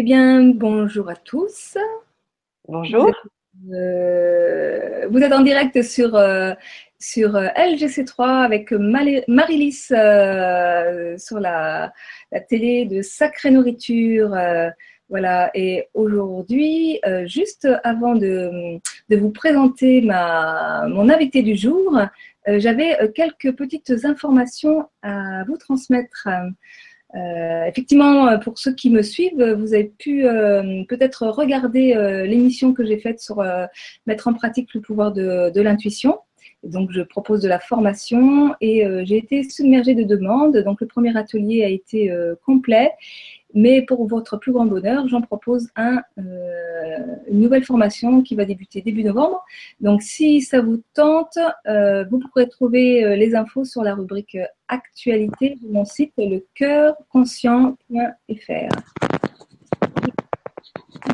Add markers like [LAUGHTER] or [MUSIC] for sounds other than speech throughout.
Eh bien, bonjour à tous. Bonjour. Vous êtes, euh, vous êtes en direct sur, euh, sur euh, LGC3 avec Marilys euh, sur la, la télé de Sacrée Nourriture. voilà, et aujourd'hui, juste avant de, de vous présenter ma, mon invité du jour, j'avais quelques petites informations à vous transmettre. Euh, effectivement, euh, pour ceux qui me suivent, vous avez pu euh, peut-être regarder euh, l'émission que j'ai faite sur euh, mettre en pratique le pouvoir de, de l'intuition. Donc, je propose de la formation et euh, j'ai été submergée de demandes. Donc, le premier atelier a été euh, complet. Mais pour votre plus grand bonheur, j'en propose un, euh, une nouvelle formation qui va débuter début novembre. Donc, si ça vous tente, euh, vous pourrez trouver euh, les infos sur la rubrique actualité de mon site lecoeurconscient.fr.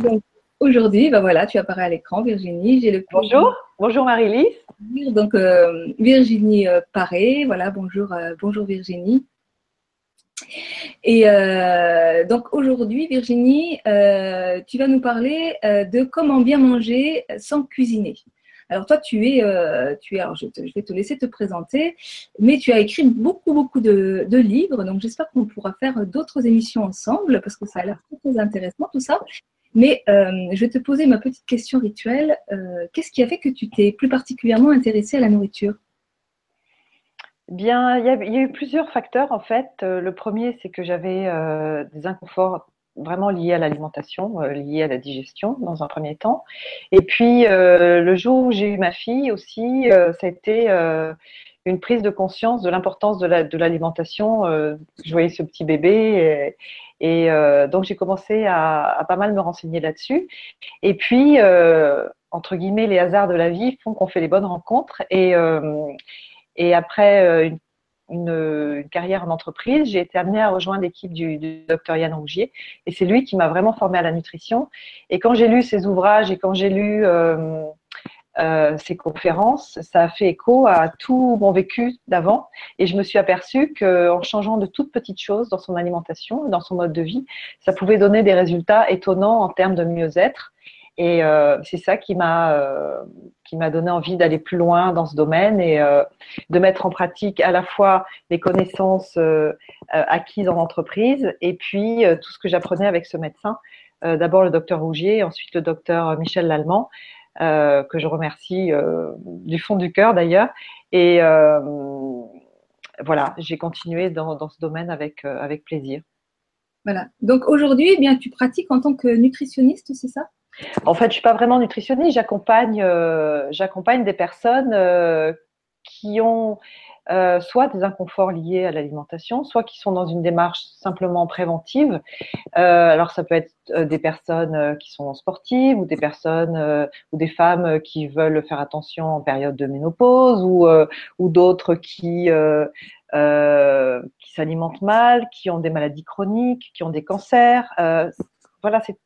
Donc, aujourd'hui, ben voilà, tu apparais à l'écran, Virginie. J'ai le plaisir Bonjour. Bonjour Marie-Lise. Donc, euh, Virginie Paré, voilà, bonjour, bonjour Virginie. Et euh, donc aujourd'hui, Virginie, euh, tu vas nous parler euh, de comment bien manger sans cuisiner. Alors toi, tu es, tu es, alors je, vais te laisser te présenter, mais tu as écrit beaucoup, beaucoup de, de livres, donc j'espère qu'on pourra faire d'autres émissions ensemble parce que ça a l'air très, intéressant tout ça. Mais je vais te poser ma petite question rituelle. Qu'est-ce qui a fait que tu t'es plus particulièrement intéressée à la nourriture? Bien, il y, a, eu plusieurs facteurs en fait. Euh, le premier, c'est que j'avais euh, des inconforts vraiment liés à l'alimentation, euh, liés à la digestion dans un premier temps. Et puis le jour où j'ai eu ma fille aussi, ça a été une prise de conscience de l'importance de la- de l'alimentation. Je voyais ce petit bébé et, donc j'ai commencé à, à pas mal me renseigner là-dessus. Et puis entre guillemets, les hasards de la vie font qu'on fait les bonnes rencontres et Et après euh, une, une, une carrière en entreprise, j'ai été amenée à rejoindre l'équipe du, du docteur Yann Rougier. Et c'est lui qui m'a vraiment formée à la nutrition. Et quand j'ai lu ses ouvrages et quand j'ai lu euh, euh, ses conférences, ça a fait écho à tout mon vécu d'avant. Et je me suis aperçue qu'en changeant de toutes petites choses dans son alimentation, dans son mode de vie, ça pouvait donner des résultats étonnants en termes de mieux-être. Et euh, c'est ça qui m'a euh, qui m'a donné envie d'aller plus loin dans ce domaine et euh, de mettre en pratique à la fois les connaissances acquises en entreprise et puis tout ce que j'apprenais avec ce médecin. D'abord le docteur Rougier, ensuite le docteur Michel Lallemand, que je remercie du fond du cœur d'ailleurs. Et voilà, j'ai continué dans, ce domaine avec, avec plaisir. Voilà. Donc aujourd'hui, eh bien, tu pratiques en tant que nutritionniste, c'est ça? En fait, je suis pas vraiment nutritionniste. J'accompagne, euh, des personnes euh, qui ont euh, soit des inconforts liés à l'alimentation, soit qui sont dans une démarche simplement préventive. Alors, ça peut être des personnes qui sont sportives ou des personnes ou des femmes qui veulent faire attention en période de ménopause ou ou d'autres qui qui s'alimentent mal, qui ont des maladies chroniques, qui ont des cancers. Voilà, c'est.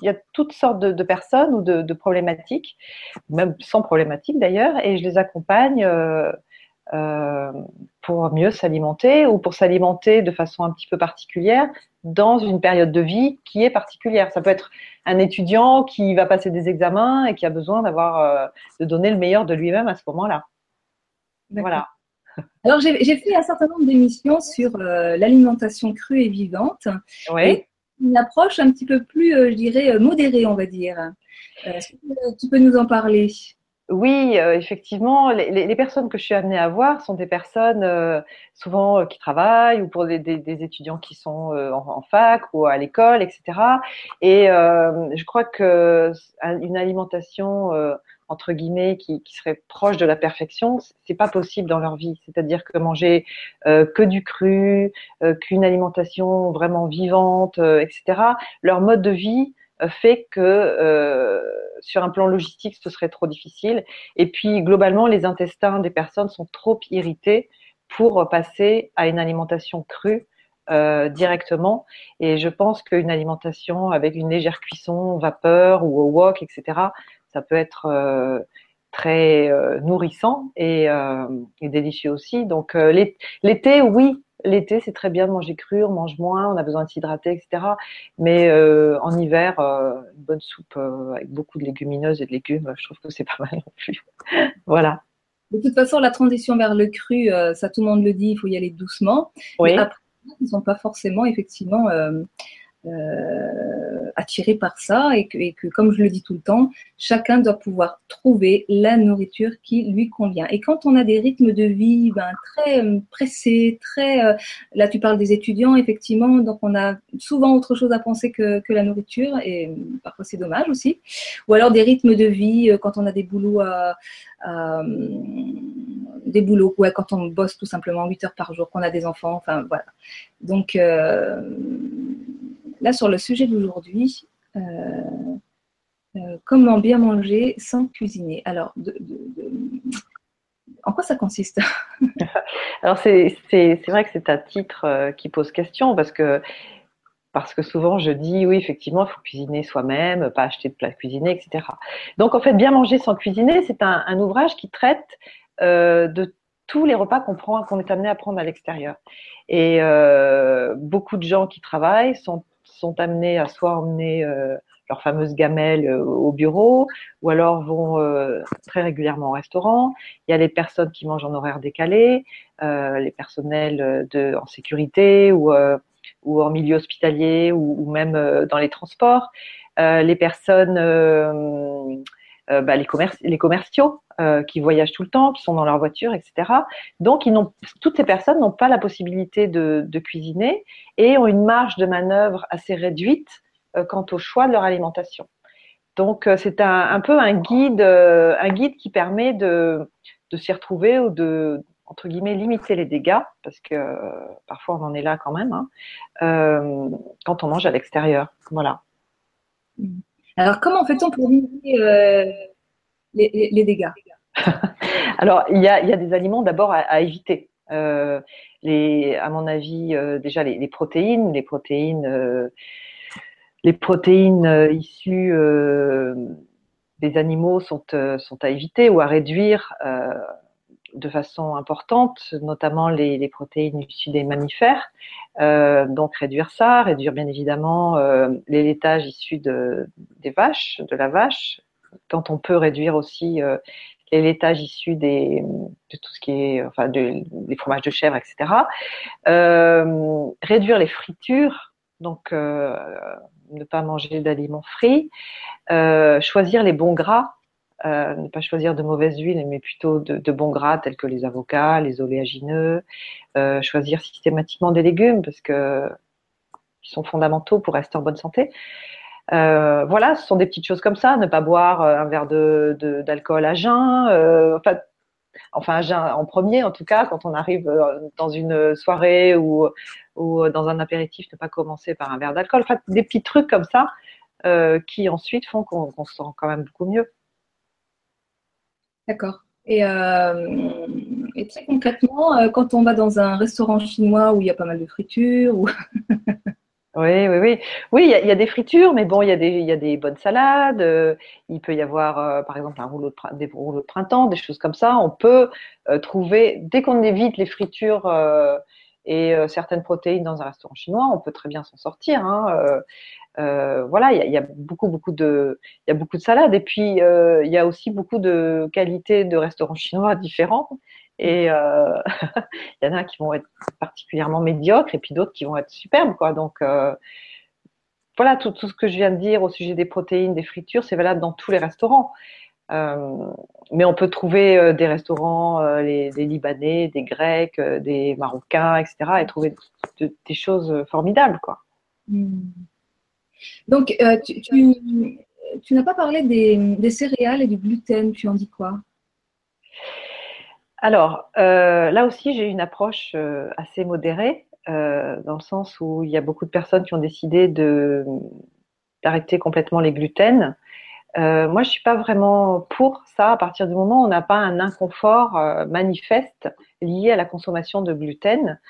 Il y a toutes sortes de, de personnes ou de, de, problématiques, même sans problématiques d'ailleurs, et je les accompagne euh, euh, pour mieux s'alimenter ou pour s'alimenter de façon un petit peu particulière dans une période de vie qui est particulière. Ça peut être un étudiant qui va passer des examens et qui a besoin d'avoir euh, de donner le meilleur de lui-même à ce moment-là. Voilà. [LAUGHS] Alors, j'ai fait un certain nombre d'émissions sur l'alimentation crue et vivante. Oui. Et une approche un petit peu plus, euh, je dirais, modérée, on va dire. Euh, tu peux nous en parler? Oui, euh, effectivement, les, personnes que je suis amenée à voir sont des personnes euh, souvent euh, qui travaillent ou pour des, étudiants qui sont euh, en, en, fac ou à l'école, etc. Et euh, je crois que une alimentation euh, entre guillemets qui, qui, serait proche de la perfection, c'est pas possible dans leur vie. C'est-à-dire que manger euh, que du cru, euh, qu'une alimentation vraiment vivante, euh, etc. Leur mode de vie fait que euh, sur un plan logistique, ce serait trop difficile. Et puis, globalement, les intestins des personnes sont trop irrités pour passer à une alimentation crue euh, directement. Et je pense qu'une alimentation avec une légère cuisson, vapeur ou au wok, etc., ça peut être euh, très nourrissant et, euh, et, délicieux aussi. Donc, l'été, oui, l'été, c'est très bien de manger cru, on mange moins, on a besoin de s'hydrater, etc. Mais euh, en hiver, euh, une bonne soupe euh, avec beaucoup de légumineuses et de légumes, je trouve que c'est [LAUGHS] pas mal non plus. voilà. De toute façon, la transition vers le cru, ça tout le monde le dit, il faut y aller doucement. Oui. Mais après, ils ne sont pas forcément effectivement euh, attiré par ça et que, et que, comme je le dis tout le temps, chacun doit pouvoir trouver la nourriture qui lui convient. Et quand on a des rythmes de vie ben, très euh, pressés, très... Euh, là, tu parles des étudiants, effectivement, donc on a souvent autre chose à penser que, que la nourriture, et parfois c'est dommage aussi. Ou alors des rythmes de vie, quand on a des boulots à, à des boulots, ouais, quand on bosse tout simplement 8 heures par jour, qu'on a des enfants, enfin voilà. Donc euh, là, sur le sujet d'aujourd'hui, euh, euh, comment bien manger sans cuisiner Alors, en quoi ça consiste [LAUGHS] Alors, c'est vrai que c'est un titre qui pose question parce que parce que souvent je dis oui effectivement il faut cuisiner soi-même, pas acheter de plats cuisinés, etc. Donc en fait bien manger sans cuisiner c'est un, ouvrage qui traite euh, de tous les repas qu'on prend, est amené à prendre à l'extérieur. Et euh, beaucoup de gens qui travaillent sont, sont amenés à soit emmener euh, leur fameuse gamelle au bureau, ou alors vont très régulièrement au restaurant. Il y a les personnes qui mangent en horaire décalé, les personnels en sécurité ou, en milieu hospitalier ou même dans les transports. les personnes euh, bah, les, les commerciaux euh, qui voyagent tout le temps, qui sont dans leur voiture, etc. Donc, toutes ces personnes n'ont pas la possibilité de, cuisiner et ont une marge de manœuvre assez réduite euh, quant au choix de leur alimentation. Donc, c'est un, peu un guide, un guide qui permet de, s'y retrouver ou de, entre guillemets, limiter les dégâts, parce que parfois on en est là quand même, hein, quand on mange à l'extérieur. Voilà. Mmh. Alors, comment fait-on pour limiter euh, les, dégâts? [LAUGHS] Alors, il y, a, des aliments d'abord à, éviter. Euh, à mon avis, euh, déjà les, protéines, les protéines, les protéines issues des animaux sont, sont à éviter ou à réduire de façon importante, notamment les, protéines issues des mammifères. Euh, donc réduire ça, réduire bien évidemment euh, les laitages issus de, des vaches, de la vache. Quand on peut réduire aussi euh, les laitages issus des, de tout ce qui est, enfin, de, fromages de chèvre, etc. réduire les fritures, donc ne pas manger d'aliments frits. choisir les bons gras euh, ne pas choisir de mauvaises huiles, mais plutôt de, bons gras tels que les avocats, les oléagineux, euh, choisir systématiquement des légumes parce que ils sont fondamentaux pour rester en bonne santé. Euh, voilà, ce sont des petites choses comme ça. Ne pas boire un verre d'alcool à jeun. enfin, enfin, en premier, en tout cas, quand on arrive dans une soirée ou, ou dans un apéritif, ne pas commencer par un verre d'alcool. Enfin, des petits trucs comme ça qui ensuite font qu'on se sent quand même beaucoup mieux. D'accord. Et, euh, très concrètement, euh, quand on va dans un restaurant chinois où il y a pas mal de fritures ou... [LAUGHS] Oui, oui, oui. Oui, il y, a, des fritures, mais bon, il y, a des, il y a des bonnes salades. Euh, il peut y avoir, par exemple, un rouleau de, des rouleaux de printemps, des choses comme ça. On peut trouver, dès qu'on évite les fritures et certaines protéines dans un restaurant chinois, on peut très bien s'en sortir. Hein. Euh, voilà, il y, a beaucoup, beaucoup de, il y a beaucoup de salades. Et puis, euh, il y a aussi beaucoup de qualités de restaurants chinois [LAUGHS] différents. Et euh, [LAUGHS] il y en a qui vont être particulièrement médiocres et puis d'autres qui vont être superbes, quoi. Donc, voilà, tout, tout, ce que je viens de dire au sujet des protéines, des fritures, c'est valable dans tous les restaurants. mais on peut trouver des restaurants, les, des Libanais, des Grecs, des Marocains, etc., et trouver des choses formidables, quoi. Mmh. Donc, euh, tu, n'as pas parlé des, céréales et du gluten, tu en dis quoi? Alors, euh, là aussi, j'ai une approche euh, assez modérée, dans le sens où il y a beaucoup de personnes qui ont décidé d'arrêter complètement les gluten. moi, je ne suis pas vraiment pour ça à partir du moment où on n'a pas un inconfort manifeste lié à la consommation de gluten.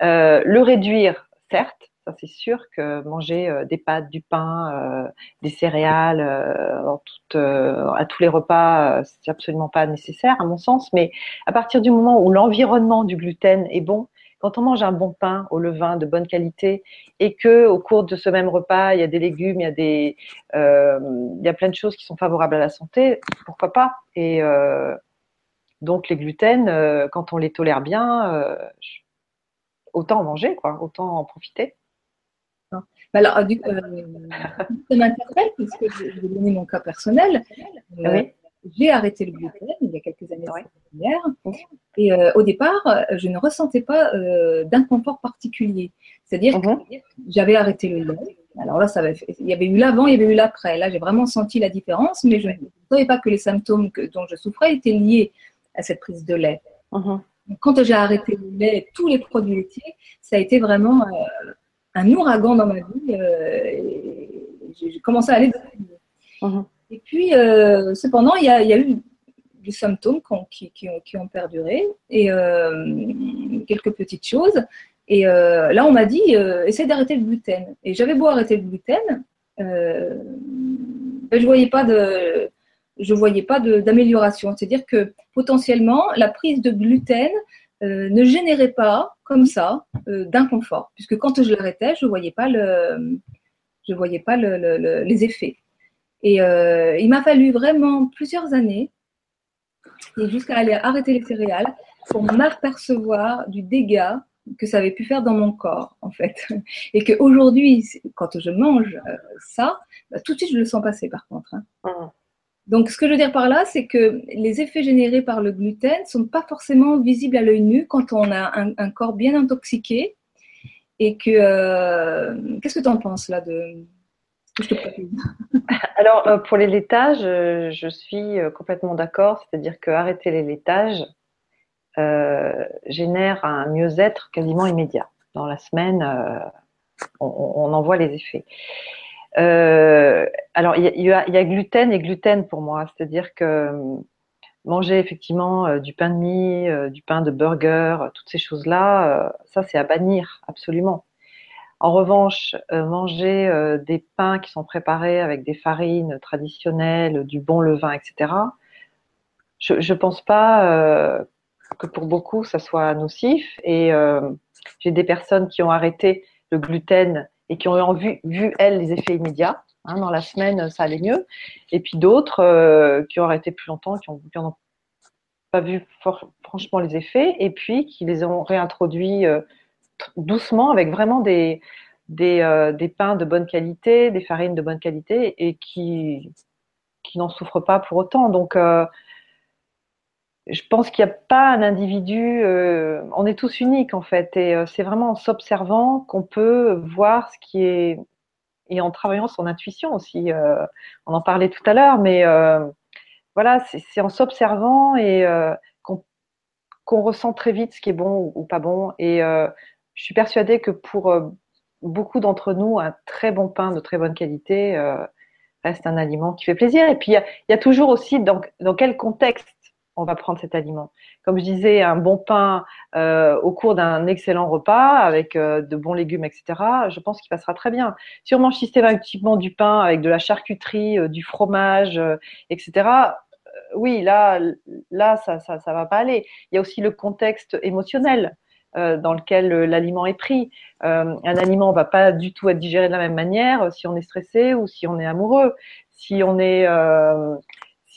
le réduire, certes, ça, c'est sûr que manger euh, des pâtes, du pain, euh, des céréales euh, à tous les repas, c'est absolument pas nécessaire à mon sens. Mais à partir du moment où l'environnement du gluten est bon, quand on mange un bon pain au levain de bonne qualité et que au cours de ce même repas, il y a des légumes, il y a des, il y a plein de choses qui sont favorables à la santé, pourquoi pas? Et donc les gluten, quand on les tolère bien, autant en manger, autant en profiter. Bah alors, du, ça m'interpelle puisque je vais donner mon cas personnel. Oui j'ai arrêté le gluten il y a quelques années ouais. Et euh, au départ, je ne ressentais pas euh, d'inconfort particulier. C'est-à-dire que mhm. j'avais arrêté le lait. Alors là, ça avait il y avait eu l'avant, il y avait eu l'après. Là, j'ai vraiment senti la différence, mais je ne savais pas que les symptômes que, dont je souffrais étaient liés à cette prise de lait. Mhm. Quand j'ai arrêté le lait, tous les produits laitiers, ça a été vraiment euh, un ouragan dans ma vie. j'ai commencé à aller. Mhm. Et puis, euh, cependant, il y, a, eu des symptômes qui, ont, perduré et euh, quelques petites choses. Et euh, là, on m'a dit, essaie d'arrêter le gluten. Et j'avais beau arrêter le gluten, ben, je voyais pas de, je voyais pas d'amélioration. C'est-à-dire que potentiellement, la prise de gluten ne générait pas comme ça d'inconfort, puisque quand je l'arrêtais, je voyais pas le, je voyais pas les effets. Et euh, il m'a fallu vraiment plusieurs années, et jusqu'à aller arrêter les céréales, pour m'apercevoir du dégât que ça avait pu faire dans mon corps, en fait. [LAUGHS] Et qu'aujourd'hui, quand je mange euh, ça, bah, tout de suite, je le sens passer, par contre. Hein. Donc, ce que je veux dire par là, c'est que les effets générés par le gluten ne sont pas forcément visibles à l'œil nu quand on a un, corps bien intoxiqué. Et que. Euh, qu'est-ce que tu en penses là de, Alors, euh, pour les laitages, euh, je suis complètement d'accord. C'est-à-dire que arrêter les laitages génère un mieux-être quasiment immédiat. Dans la semaine, on, en voit les effets. Alors, il y, a gluten et gluten pour moi. C'est-à-dire que manger effectivement du pain de mie, du pain de burger, toutes ces choses-là, ça c'est à bannir absolument. En revanche, euh, manger euh, des pains qui sont préparés avec des farines traditionnelles, du bon levain, etc., je ne pense pas euh, que pour beaucoup, ça soit nocif. Et j'ai des personnes qui ont arrêté le gluten et qui ont vu, vu elles, les effets immédiats. Hein, dans la semaine, ça allait mieux. Et puis d'autres qui ont arrêté plus longtemps, qui n'ont pas vu franchement les effets, et puis qui les ont réintroduits doucement avec vraiment des, euh, des, pains de bonne qualité, des farines de bonne qualité et qui, qui n'en souffrent pas pour autant. Donc, euh, je pense qu'il n'y a pas un individu, euh, on est tous uniques en fait, et c'est vraiment en s'observant qu'on peut voir ce qui est, et en travaillant son intuition aussi. on en parlait tout à l'heure, mais voilà, c'est en s'observant et qu'on ressent très vite ce qui est bon ou, pas bon. Et je suis persuadée que pour euh, beaucoup d'entre nous, un très bon pain de très bonne qualité euh, reste un aliment qui fait plaisir. Et puis, il y a, toujours aussi dans, quel contexte on va prendre cet aliment. Comme je disais, un bon pain euh, au cours d'un excellent repas avec de bons légumes, etc., je pense qu'il passera très bien. Si on mange systématiquement du pain avec de la charcuterie, du fromage, etc., oui, là, là, ça, ça, ça va pas aller. Il y a aussi le contexte émotionnel. Euh, dans lequel euh, l'aliment est pris. Euh, un aliment ne va pas du tout être digéré de la même manière si on est stressé ou si on est amoureux, si on est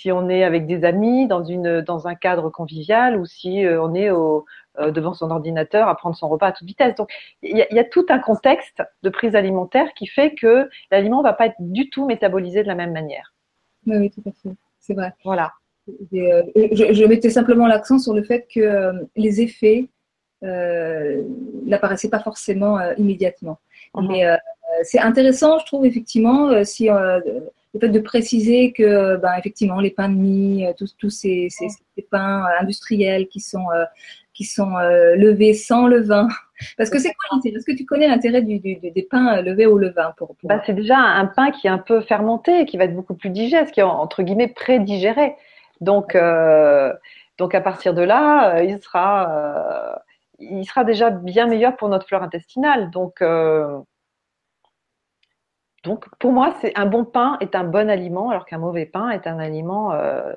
si on est avec des amis dans une dans un cadre convivial ou si on est au, devant son ordinateur à prendre son repas à toute vitesse. Donc il y, y, a tout un contexte de prise alimentaire qui fait que l'aliment va pas être du tout métabolisé de la même manière. Oui, oui tout à fait. C'est vrai. Voilà. Je, je, mettais simplement l'accent sur le fait que les effets euh, n'apparaissait pas forcément euh, immédiatement. Mhm. Mais euh, c'est intéressant, je trouve, effectivement, si le fait de préciser que, ben, effectivement, les pains de mie, tous, ces, pains industriels qui sont, qui sont levés sans levain. [LAUGHS] Parce que c'est quoi l'intérêt? Est-ce que tu connais l'intérêt du, des pains levés au levain pour, Bah, C'est déjà un pain qui est un peu fermenté, qui va être beaucoup plus digeste, qui est entre guillemets pré-digéré. Donc, donc à partir de là, il sera il sera déjà bien meilleur pour notre flore intestinale. Donc, euh, donc pour moi, c'est un bon pain est un bon aliment, alors qu'un mauvais pain est un aliment euh,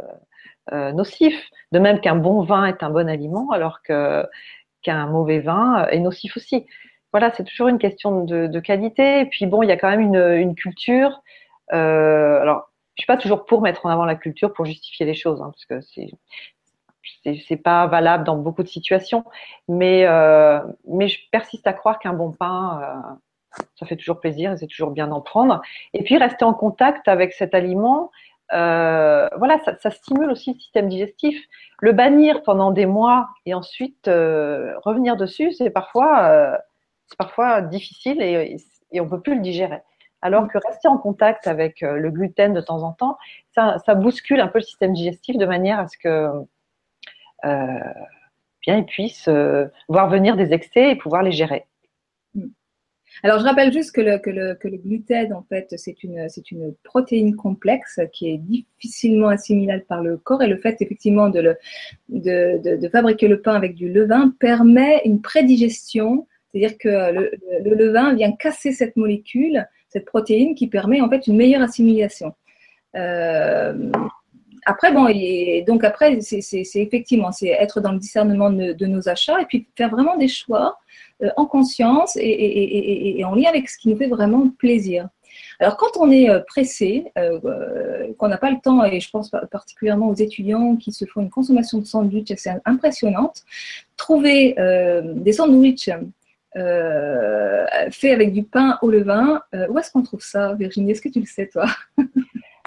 euh, nocif. De même qu'un bon vin est un bon aliment, alors qu'un mauvais vin est nocif aussi. Voilà, c'est toujours une question de, qualité. Et puis bon, il y a quand même une, culture. Euh, alors, je suis pas toujours pour mettre en avant la culture pour justifier les choses, hein, parce que c'est c'est pas valable dans beaucoup de situations. Mais euh, mais je persiste à croire qu'un bon pain euh, ça fait toujours plaisir et c'est toujours bien d'en prendre. Et puis rester en contact avec cet aliment, euh, voilà, ça, stimule aussi le système digestif. Le bannir pendant des mois et ensuite euh, revenir dessus, c'est parfois, euh, parfois difficile et, on peut plus le digérer. Alors que rester en contact avec le gluten de temps en temps, ça, bouscule un peu le système digestif de manière à ce que bien puisse voir venir des excès et pouvoir les gérer. Alors, je rappelle juste que le, que gluten, en fait, c'est une, protéine complexe qui est difficilement assimilable par le corps et le fait, effectivement, de, fabriquer le pain avec du levain permet une prédigestion, c'est-à-dire que le, le, levain vient casser cette molécule, cette protéine qui permet, en fait, une meilleure assimilation. Euh, après, bon, et donc après, c'est, effectivement, c'est être dans le discernement de, nos achats et puis faire vraiment des choix euh, en conscience et, en lien avec ce qui nous fait vraiment plaisir. Alors quand on est euh, pressé, euh, qu'on n'a pas le temps, et je pense particulièrement aux étudiants qui se font une consommation de sandwich assez impressionnante, trouver des sandwichs faits avec du pain au levain, où est-ce qu'on trouve ça, Virginie? Est-ce que tu le sais, toi? [LAUGHS]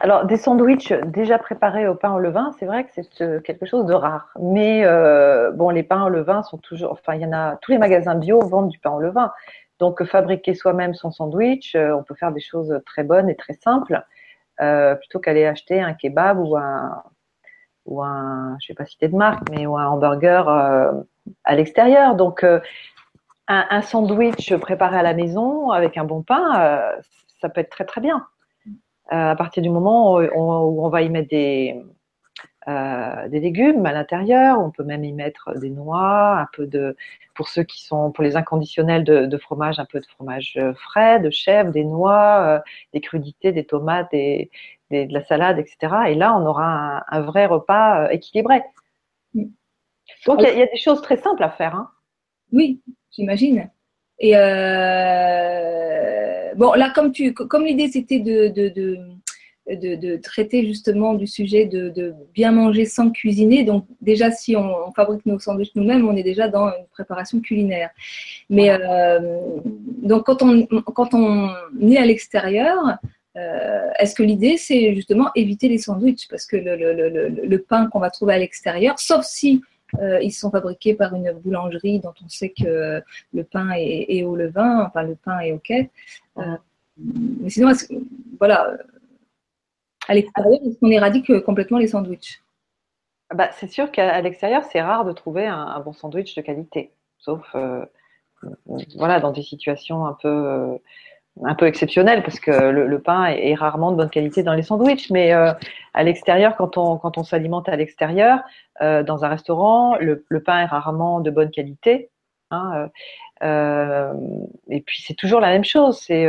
Alors, des sandwichs déjà préparés au pain au levain, c'est vrai que c'est euh, quelque chose de rare. Mais euh, bon, les pains au levain sont toujours, enfin, il y en a, tous les magasins bio vendent du pain au levain. Donc, fabriquer soi-même son sandwich, euh, on peut faire des choses très bonnes et très simples, plutôt qu'aller acheter un kebab ou un, ou un, je vais pas citer de marque, mais ou un hamburger à l'extérieur. Donc, un, sandwich préparé à la maison avec un bon pain, ça peut être très très bien. Euh, à partir du moment où on, va y mettre des, euh, des légumes à l'intérieur, on peut même y mettre des noix, un peu de, pour ceux qui sont, pour les inconditionnels de, fromage, un peu de fromage frais, de chèvre, des noix, euh, des crudités, des tomates, de la salade, etc. Et là, on aura un, vrai repas équilibré. Donc, il y, a des choses très simples à faire. Hein. Oui, j'imagine. Et bon, là, comme, comme l'idée c'était de, de, de, traiter justement du sujet de, bien manger sans cuisiner, donc déjà si on, fabrique nos sandwichs nous-mêmes, on est déjà dans une préparation culinaire. Mais euh, donc quand on, quand on est à l'extérieur, euh, est-ce que l'idée, c'est justement éviter les sandwichs? Parce que le, le, pain qu'on va trouver à l'extérieur, sauf si ils sont fabriqués par une boulangerie dont on sait que le pain est, au levain, enfin le pain est ok. Euh, mais sinon, voilà, à l'extérieur, est-ce qu'on éradique complètement les sandwichs? Bah, C'est sûr qu'à l'extérieur, c'est rare de trouver un, bon sandwich de qualité, sauf euh, voilà, dans des situations un peu un peu exceptionnel parce que le, pain est, rarement de bonne qualité dans les sandwichs, mais euh, à l'extérieur, quand on, quand on s'alimente à l'extérieur, euh, dans un restaurant, le, pain est rarement de bonne qualité. Hein, euh, et puis c'est toujours la même chose, c'est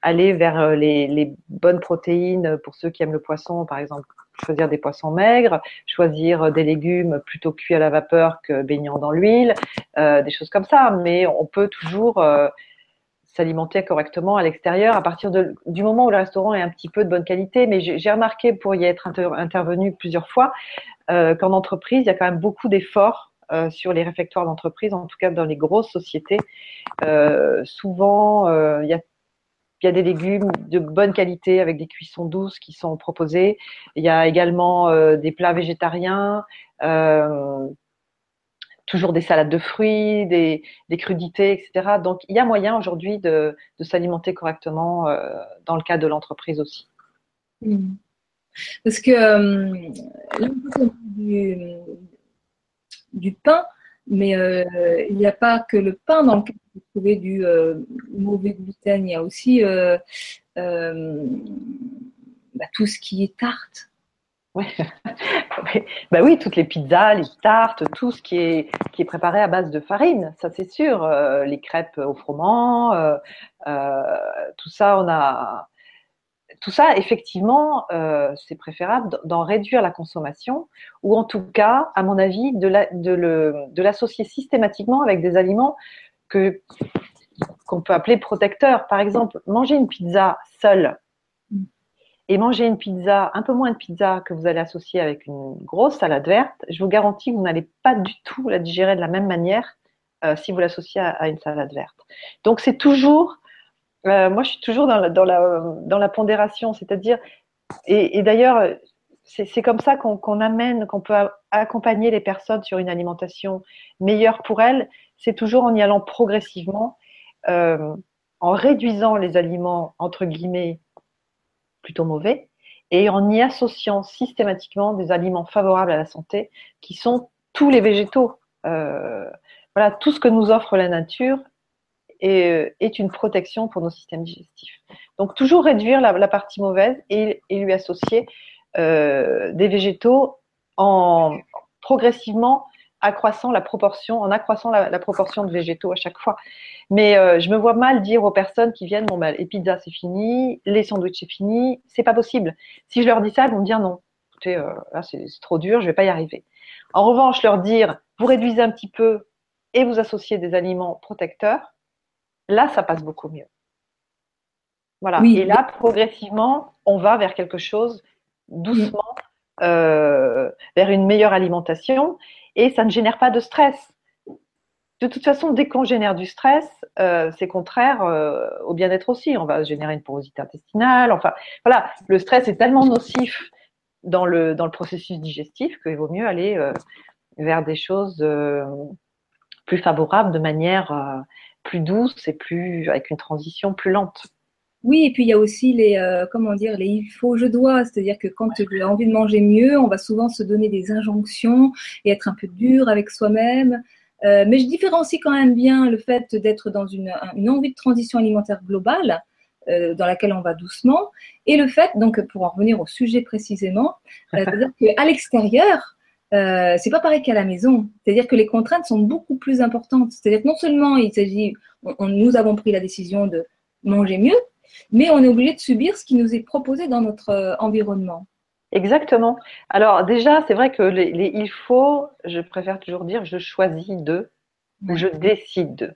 aller vers les, les, bonnes protéines pour ceux qui aiment le poisson, par exemple, choisir des poissons maigres, choisir des légumes plutôt cuits à la vapeur que baignant dans l'huile, des choses comme ça. Mais on peut toujours s'alimenter correctement à l'extérieur à partir du moment où le restaurant est un petit peu de bonne qualité. Mais j'ai remarqué pour y être intervenu plusieurs fois euh, qu'en entreprise, il y a quand même beaucoup d'efforts euh, sur les réfectoires d'entreprise, en tout cas dans les grosses sociétés. Euh, souvent, il y a il y a des légumes de bonne qualité avec des cuissons douces qui sont proposés. Il y a également des plats végétariens. Toujours des salades de fruits, des, crudités, etc. Donc, il y a moyen aujourd'hui de, s'alimenter correctement euh, dans le cas de l'entreprise aussi. Hmm. Parce que euh, là, on du, du pain, mais euh, il n'y a pas que le pain dans lequel vous trouvez du mauvais gluten, il y a aussi bah, tout ce qui est tarte. [LAUGHS] bah oui, toutes les pizzas, les tartes, tout ce qui est, qui est préparé à base de farine, ça c'est sûr. Euh, les crêpes au froment, euh, euh, tout ça, on a. tout ça, effectivement, c'est préférable d'en réduire la consommation ou en tout cas, à mon avis, de l'associer systématiquement avec des aliments que qu'on peut appeler protecteurs. Par exemple, manger une pizza seule et manger une pizza, un peu moins de pizza que vous allez associer avec une grosse salade verte, je vous garantis que vous n'allez pas du tout la digérer de la même manière euh, si vous l'associez à, une salade verte. Donc c'est toujours, euh, moi je suis toujours dans la, dans la, dans la pondération, c'est-à-dire, et, d'ailleurs c'est comme ça qu'on amène, qu'on peut accompagner les personnes sur une alimentation meilleure pour elles, c'est toujours en y allant progressivement, euh, en réduisant les aliments entre guillemets plutôt mauvais et en y associant systématiquement des aliments favorables à la santé qui sont tous les végétaux. Euh, voilà, tout ce que nous offre la nature est, euh, est, une protection pour nos systèmes digestifs. Donc toujours réduire la, partie mauvaise et, lui associer euh, des végétaux en progressivement accroissant la proportion, en accroissant la, proportion de végétaux à chaque fois. Mais euh, je me vois mal dire aux personnes qui viennent, bon, bah, les pizzas c'est fini, les sandwichs c'est fini, c'est pas possible. Si je leur dis ça, ils vont me dire non. Écoutez, euh, là c'est trop dur, je vais pas y arriver. En revanche, leur dire, vous réduisez un petit peu et vous associez des aliments protecteurs, là ça passe beaucoup mieux. Voilà. Et là, progressivement, on va vers quelque chose doucement, euh, vers une meilleure alimentation et ça ne génère pas de stress. De toute façon, dès qu'on génère du stress, euh, c'est contraire euh, au bien-être aussi. On va générer une porosité intestinale. Enfin, voilà, le stress est tellement nocif dans le, processus digestif qu'il vaut mieux aller euh, vers des choses plus favorables de manière plus douce et plus avec une transition plus lente. Oui, et puis il y a aussi les, euh, comment dire, les il faut, je dois. C'est-à-dire que quand tu as envie de manger mieux, on va souvent se donner des injonctions et être un peu dur avec soi-même. Euh, mais je différencie quand même bien le fait d'être dans une, une, envie de transition alimentaire globale, euh, dans laquelle on va doucement, et le fait, donc pour en revenir au sujet précisément, euh, [LAUGHS] c'est-à-dire qu'à l'extérieur, euh, c'est pas pareil qu'à la maison. C'est-à-dire que les contraintes sont beaucoup plus importantes. C'est-à-dire que non seulement il s'agit, nous avons pris la décision de manger mieux, mais on est obligé de subir ce qui nous est proposé dans notre euh, environnement. Exactement. Alors déjà, c'est vrai que les, il faut, je préfère toujours dire je choisis de ou je décide de.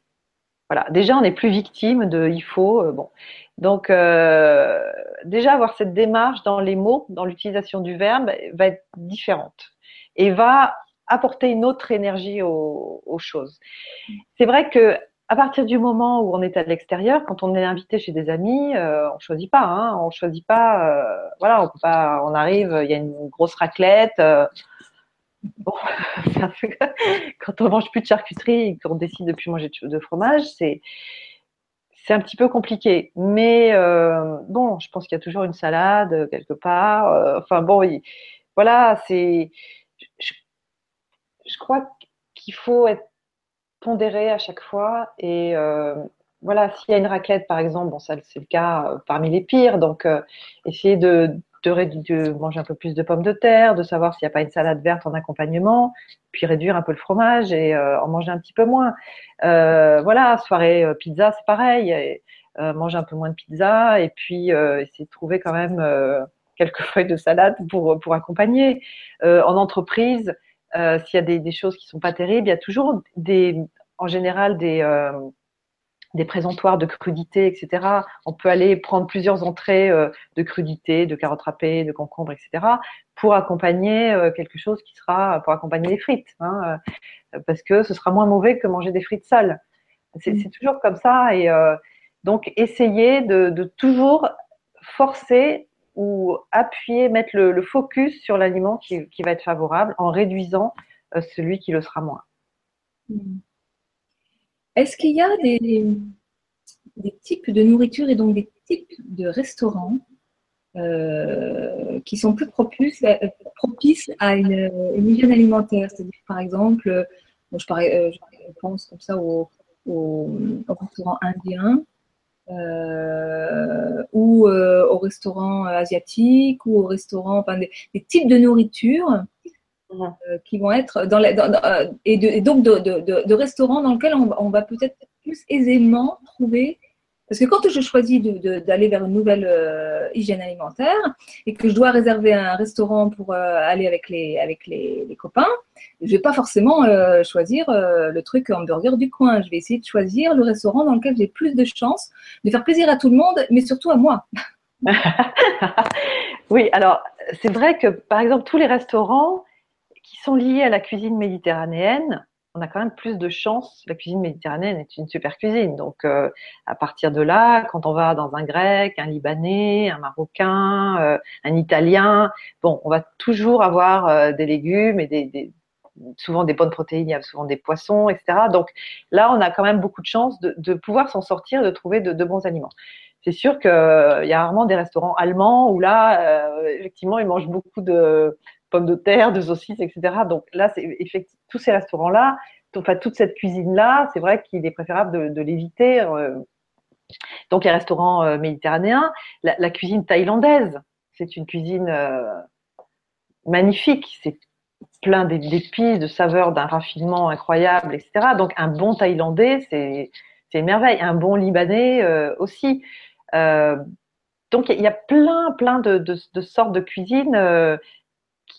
Voilà. Déjà, on n'est plus victime de il faut. Euh, bon. Donc euh, déjà avoir cette démarche dans les mots, dans l'utilisation du verbe, va être différente et va apporter une autre énergie aux, aux choses. C'est vrai que à partir du moment où on est à l'extérieur, quand on est invité chez des amis, euh, on choisit pas. Hein, on choisit pas. Euh, voilà, on peut pas. On arrive, il y a une grosse raclette. Euh, bon, [LAUGHS] quand on mange plus de charcuterie et qu'on décide de plus manger de fromage, c'est c'est un petit peu compliqué. Mais euh, bon, je pense qu'il y a toujours une salade quelque part. enfin bon, voilà, c'est. Je crois qu'il faut être pondérer à chaque fois. Et euh, voilà, s'il y a une raclette, par exemple, bon, ça c'est le cas euh, parmi les pires, donc euh, essayer de, de, manger un peu plus de pommes de terre, de savoir s'il n'y a pas une salade verte en accompagnement, puis réduire un peu le fromage et en manger un petit peu moins. voilà, soirée pizza, c'est pareil. manger un peu moins de pizza et puis essayer de trouver quand même quelques [LAUGHS] feuilles de salade pour, pour accompagner. en entreprise, euh, s'il y a des, des, choses qui sont pas terribles, il y a toujours des, en général des, euh, des présentoirs de crudité, etc. On peut aller prendre plusieurs entrées euh, de crudité, de carottes râpées, de concombres, etc. pour accompagner quelque chose qui sera pour accompagner les frites, hein, parce que ce sera moins mauvais que manger des frites sales. C'est mm. toujours comme ça et donc essayer de, de toujours forcer ou appuyer, mettre le, focus sur l'aliment qui, va être favorable en réduisant euh, celui qui le sera moins. Hmm. Est-ce qu'il y a des, types de nourriture et donc des types de restaurants euh, qui sont plus propices, euh, propices à une, une hygiène alimentaire? C'est-à-dire, par exemple, je, pense comme ça au, au, au restaurant indien euh, ou euh, au restaurant asiatique ou au restaurant, enfin des, types de nourriture euh, qui vont être dans, la, dans et, et, donc de, de, de, restaurants dans lesquels on, on va peut-être plus aisément trouver Parce que quand je choisis d'aller vers une nouvelle euh, hygiène alimentaire et que je dois réserver un restaurant pour euh, aller avec les, avec les, copains, je vais pas forcément euh, choisir le truc hamburger du coin. Je vais essayer de choisir le restaurant dans lequel j'ai plus de chances de faire plaisir à tout le monde, mais surtout à moi. [LAUGHS] oui, alors c'est vrai que par exemple tous les restaurants qui sont liés à la cuisine méditerranéenne, on a quand même plus de chance. La cuisine méditerranéenne est une super cuisine. Donc, euh, à partir de là, quand on va dans un grec, un libanais, un marocain, euh, un italien, bon, on va toujours avoir euh, des légumes et des, souvent des bonnes protéines, il y a souvent des poissons, etc. Donc là, on a quand même beaucoup de chance de, pouvoir s'en sortir, de trouver de, bons aliments. C'est sûr qu'il y a rarement des restaurants allemands où là, effectivement, ils mangent beaucoup de pommes de terre, de saucisses, etc. Donc là, c'est tous ces restaurants-là, enfin toute cette cuisine-là, c'est vrai qu'il est préférable de, l'éviter. Euh. donc les restaurants euh, méditerranéens, la, cuisine thaïlandaise, c'est une cuisine euh, magnifique, c'est plein d'épices, de saveurs, d'un raffinement incroyable, etc. Donc un bon thaïlandais, c'est une merveille. Un bon libanais aussi. donc il y a plein, plein de, sortes de cuisine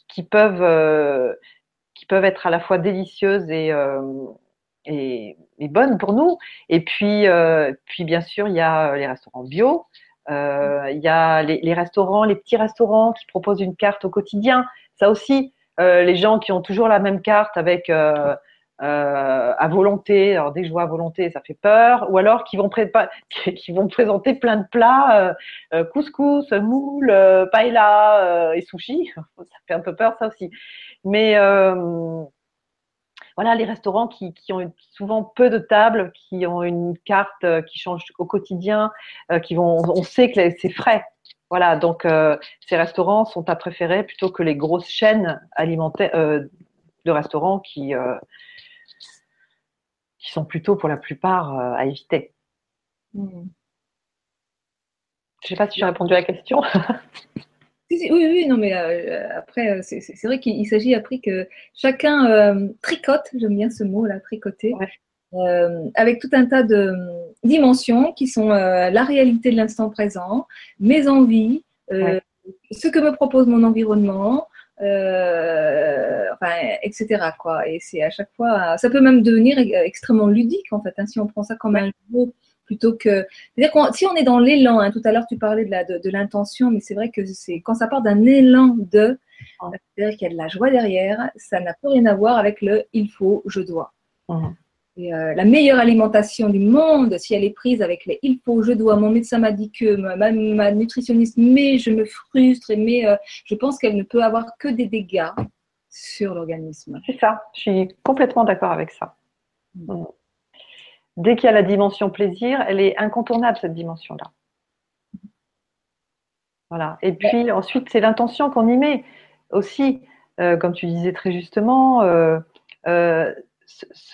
qui peuvent qui peuvent être à la fois délicieuses et, euh, et, bonnes pour nous. Et puis, euh, puis bien sûr, il y a les restaurants bio. Euh, il y a les, restaurants, les petits restaurants qui proposent une carte au quotidien. Ça aussi, les gens qui ont toujours la même carte avec à volonté, alors dès que à volonté, ça fait peur, ou alors qui vont, [LAUGHS] qui présenter plein de plats, couscous, moule, paella et sushi, [LAUGHS] ça fait un peu peur ça aussi. Mais euh, voilà, les restaurants qui, ont souvent peu de tables, qui ont une carte euh, qui change au quotidien, euh, qui vont, on sait que c'est frais. Voilà, donc ces restaurants sont à préférer plutôt que les grosses chaînes alimentaires de restaurants qui qui sont plutôt pour la plupart à éviter. Hmm. Je ne sais pas si j'ai répondu à la question. [LAUGHS] Oui, oui, non, mais euh, après, euh, c'est vrai qu'il s'agit après que chacun euh, tricote, j'aime bien ce mot là, tricoter, avec tout un tas de dimensions qui sont la réalité de l'instant présent, mes envies, ce que me propose mon environnement, enfin, etc. Quoi. Et c'est à chaque fois, ça peut même devenir extrêmement ludique en fait, hein, si on prend ça comme un jeu plutôt que. C'est-à-dire si on est dans l'élan, hein, tout à l'heure tu parlais de l'intention, de, mais c'est vrai que c'est quand ça part d'un élan de, c'est-à-dire qu'il y a de la joie derrière, ça n'a plus rien à voir avec le il faut, je dois. Et euh, la meilleure alimentation du monde, si elle est prise avec les il faut, je dois, mon médecin m'a dit que, ma, nutritionniste, mais je me frustre, mais euh, je pense qu'elle ne peut avoir que des dégâts sur l'organisme. C'est ça, je suis complètement d'accord avec ça. Mm dès qu'il y a la dimension plaisir, elle est incontournable, cette dimension-là. Voilà. Et puis ensuite, c'est l'intention qu'on y met aussi. Euh, comme tu disais très justement,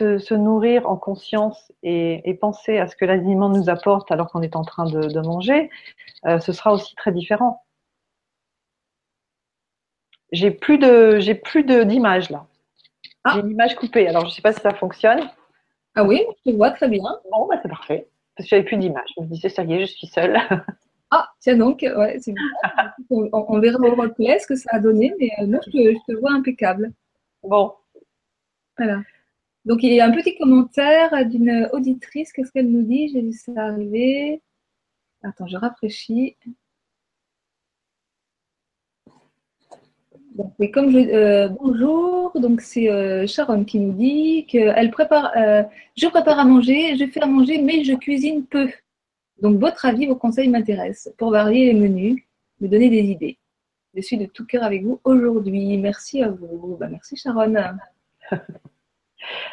euh, euh, se, nourrir en conscience et, penser à ce que l'aliment nous apporte alors qu'on est en train de, manger, ce sera aussi très différent. J'ai plus de j'ai plus d'image là. Ah. J'ai une image coupée. Alors je ne sais pas si ça fonctionne. Ah oui, je te vois très bien. Bon, bah, c'est parfait. Parce que j'avais plus d'image. Je me disais, ça y est, je suis seule. [LAUGHS] Ah, tiens donc, ouais, c'est bien. on, verra au replay ce que ça a donné, mais euh, moi, je te, vois impeccable. Bon. Voilà. Donc, il y a un petit commentaire d'une auditrice. Qu'est-ce qu'elle nous dit? J'ai vu ça arriver. Attends, je rafraîchis. comme je, euh, bonjour, donc c'est euh, Sharon qui nous dit qu'elle prépare, euh, je prépare à manger, je fais à manger, mais je cuisine peu. Donc votre avis, vos conseils m'intéressent pour varier les menus, me donner des idées. Je suis de tout cœur avec vous aujourd'hui. Merci à vous. Bah, merci Sharon. [LAUGHS]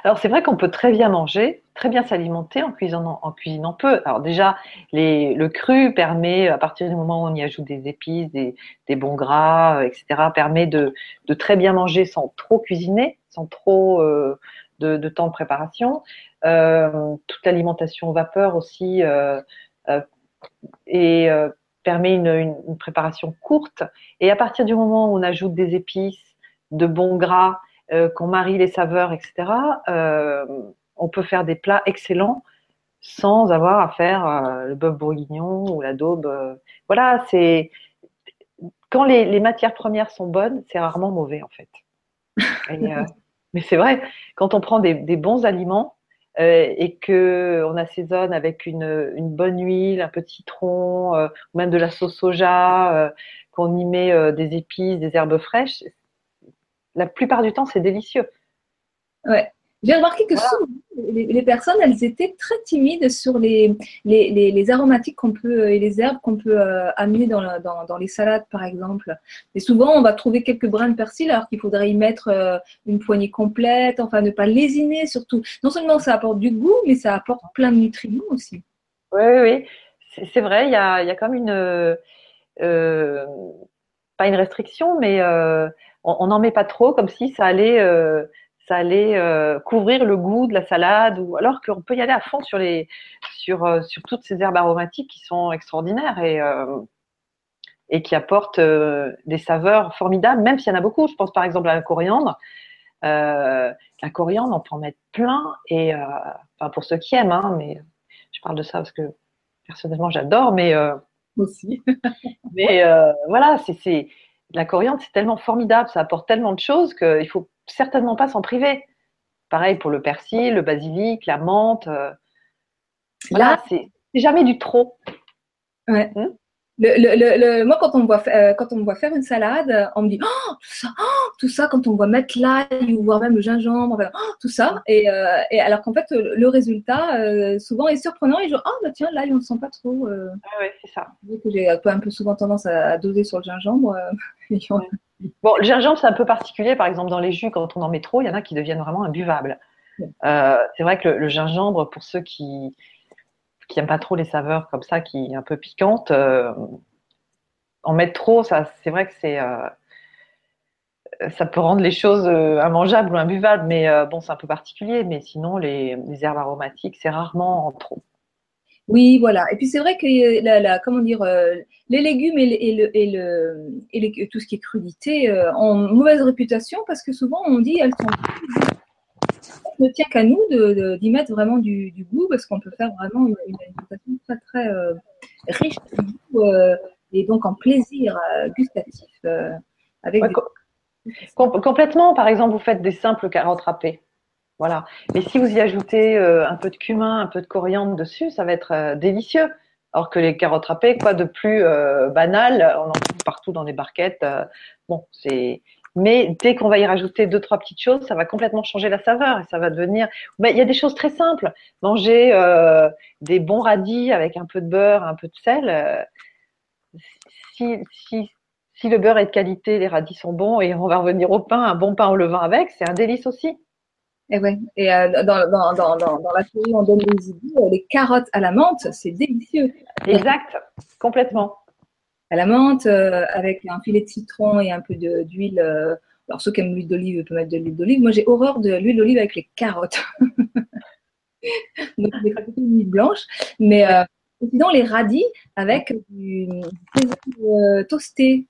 Alors c'est vrai qu'on peut très bien manger, très bien s'alimenter en cuisinant, en cuisinant peu. Alors déjà, le cru permet, à partir du moment où on y ajoute des épices, des, bons gras, euh, etc., permet de, très bien manger sans trop cuisiner, sans trop euh, de, temps de préparation. Euh, toute l'alimentation vapeur aussi et permet une préparation courte. Et à partir du moment où on ajoute des épices, de bons gras, euh, qu'on marie les saveurs, etc., euh, on peut faire des plats excellents sans avoir à faire euh, le bœuf bourguignon ou la daube. voilà, c'est quand les, matières premières sont bonnes, c'est rarement mauvais en fait. [LAUGHS] mais c'est vrai, quand on prend des, bons aliments et que on assaisonne avec une, bonne huile, un peu de citron, ou même de la sauce soja, qu'on y met des épices, des herbes fraîches, la plupart du temps, c'est délicieux. Ouais. J'ai remarqué que souvent, les, personnes, elles étaient très timides sur les, les, aromatiques qu'on peut et les herbes qu'on peut euh, amener dans, dans, les salades, par exemple. Et souvent, on va trouver quelques brins de persil alors qu'il faudrait y mettre euh, une poignée complète, enfin ne pas lésiner surtout. Non seulement ça apporte du goût, mais ça apporte plein de nutriments aussi. Oui, oui, oui. C'est vrai, il y a, y a comme une. Euh, pas une restriction, mais on n'en met pas trop, comme si ça allait, euh, ça allait euh, couvrir le goût de la salade, ou alors qu'on peut y aller à fond sur les, sur, euh, sur toutes ces herbes aromatiques qui sont extraordinaires et et qui apportent des saveurs formidables, même s'il y en a beaucoup. Je pense par exemple à la coriandre. la coriandre, on peut en mettre plein, et enfin pour ceux qui aiment, hein, mais je parle de ça parce que personnellement j'adore, mais aussi. [LAUGHS] mais voilà, c'est la coriandre, c'est tellement formidable, ça apporte tellement de choses qu'il ne faut certainement pas s'en priver. Pareil pour le persil, le basilic, la menthe. Euh, là, c'est jamais du trop. Ouais. Hmm? Le, moi, quand on, me voit, euh, quand on me voit faire une salade, on me dit oh, tout ça, oh, tout ça, quand on me voit mettre l'ail ou voir même le gingembre, oh, tout ça. Et, euh, et alors qu'en fait, le résultat, euh, souvent, est surprenant. Et je oh, bah, tiens, l'ail, on ne sent pas trop. Ah ouais, c'est ça. J'ai un peu souvent tendance à, doser sur le gingembre. [LAUGHS] bon, le gingembre, c'est un peu particulier. Par exemple, dans les jus, quand on en met trop, il y en a qui deviennent vraiment imbuvables. c'est vrai que le gingembre, pour ceux qui qui n'aiment pas trop les saveurs comme ça, qui est un peu piquantes, euh, en mettre trop, ça, c'est vrai que c'est, euh, ça peut rendre les choses euh, immangeables ou imbuvables, mais bon, c'est un peu particulier. Mais sinon, les, herbes aromatiques, c'est rarement en trop. Oui, voilà. Et puis c'est vrai que la, comment dire, les légumes et, le, et, le, et tout ce qui est crudité ont mauvaise réputation parce que souvent on dit elles sont ne tient qu'à nous d'y mettre vraiment du, goût parce qu'on peut faire vraiment une, alimentation très très euh, riche euh, et donc en plaisir euh, gustatif. avec Complètement, par exemple, vous faites des simples carottes râpées. Voilà. Mais si vous y ajoutez un peu de cumin, un peu de coriandre dessus, ça va être délicieux. Alors que les carottes râpées, quoi de plus banal, on en trouve partout dans les barquettes. bon, c'est mais dès qu'on va y rajouter deux, trois petites choses, ça va complètement changer la saveur et ça va devenir. il y a des choses très simples. Manger euh, des bons radis avec un peu de beurre, un peu de sel. Euh, si, si, si, le beurre est de qualité, les radis sont bons et on va revenir au pain, un bon pain au levain avec, c'est un délice aussi. Et ouais. Et euh, dans, dans, dans, dans, la série, on donne des idées. Les carottes à la menthe, c'est délicieux. Exact, complètement à la menthe euh, avec un filet de citron et un peu d'huile. Euh, alors ceux qui aiment l'huile d'olive peuvent mettre de l'huile d'olive. Moi j'ai horreur de l'huile d'olive avec les carottes. [LAUGHS] Donc des huile blanche. Mais euh, sinon les radis avec du, toasté.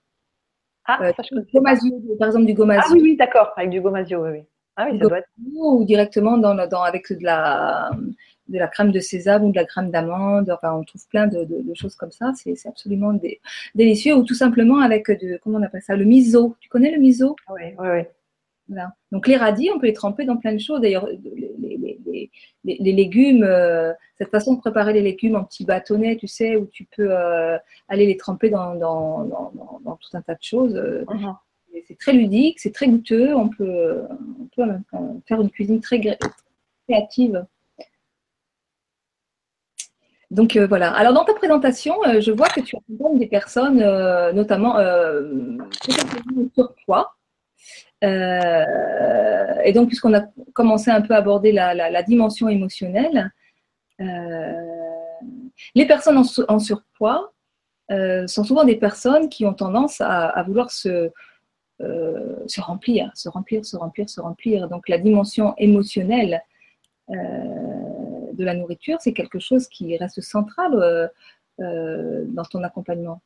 Ah, ça, je gomasio, par exemple du gomasio. Ah oui, oui, d'accord, avec du gomasio, oui, oui. Ah oui, ça doit être... Ou directement dans, dans, avec de la, de la crème de sésame ou de la crème d'amande. Enfin, on trouve plein de, choses comme ça. C'est absolument délicieux. Ou tout simplement avec de, comment on appelle ça, le miso. Tu connais le miso? Oui, oui, oui. Voilà. Donc les radis, on peut les tremper dans plein de choses. D'ailleurs, les, légumes, euh, cette façon de préparer les légumes en petits bâtonnets, tu sais, où tu peux euh, aller les tremper dans, dans, dans, tout un tas de choses. Euh, uh-huh. C'est très ludique, c'est très goûteux. On peut, on peut faire une cuisine très créative. Donc euh, voilà. Alors dans ta présentation, euh, je vois que tu accompagnes des personnes, euh, notamment au surpoids. et donc puisqu'on a commencé un peu à aborder la, dimension émotionnelle, les personnes en, surpoids sont souvent des personnes qui ont tendance à, vouloir se, se remplir, se remplir, se remplir, se remplir. Donc la dimension émotionnelle de la nourriture, c'est quelque chose qui reste central euh, euh, dans ton accompagnement.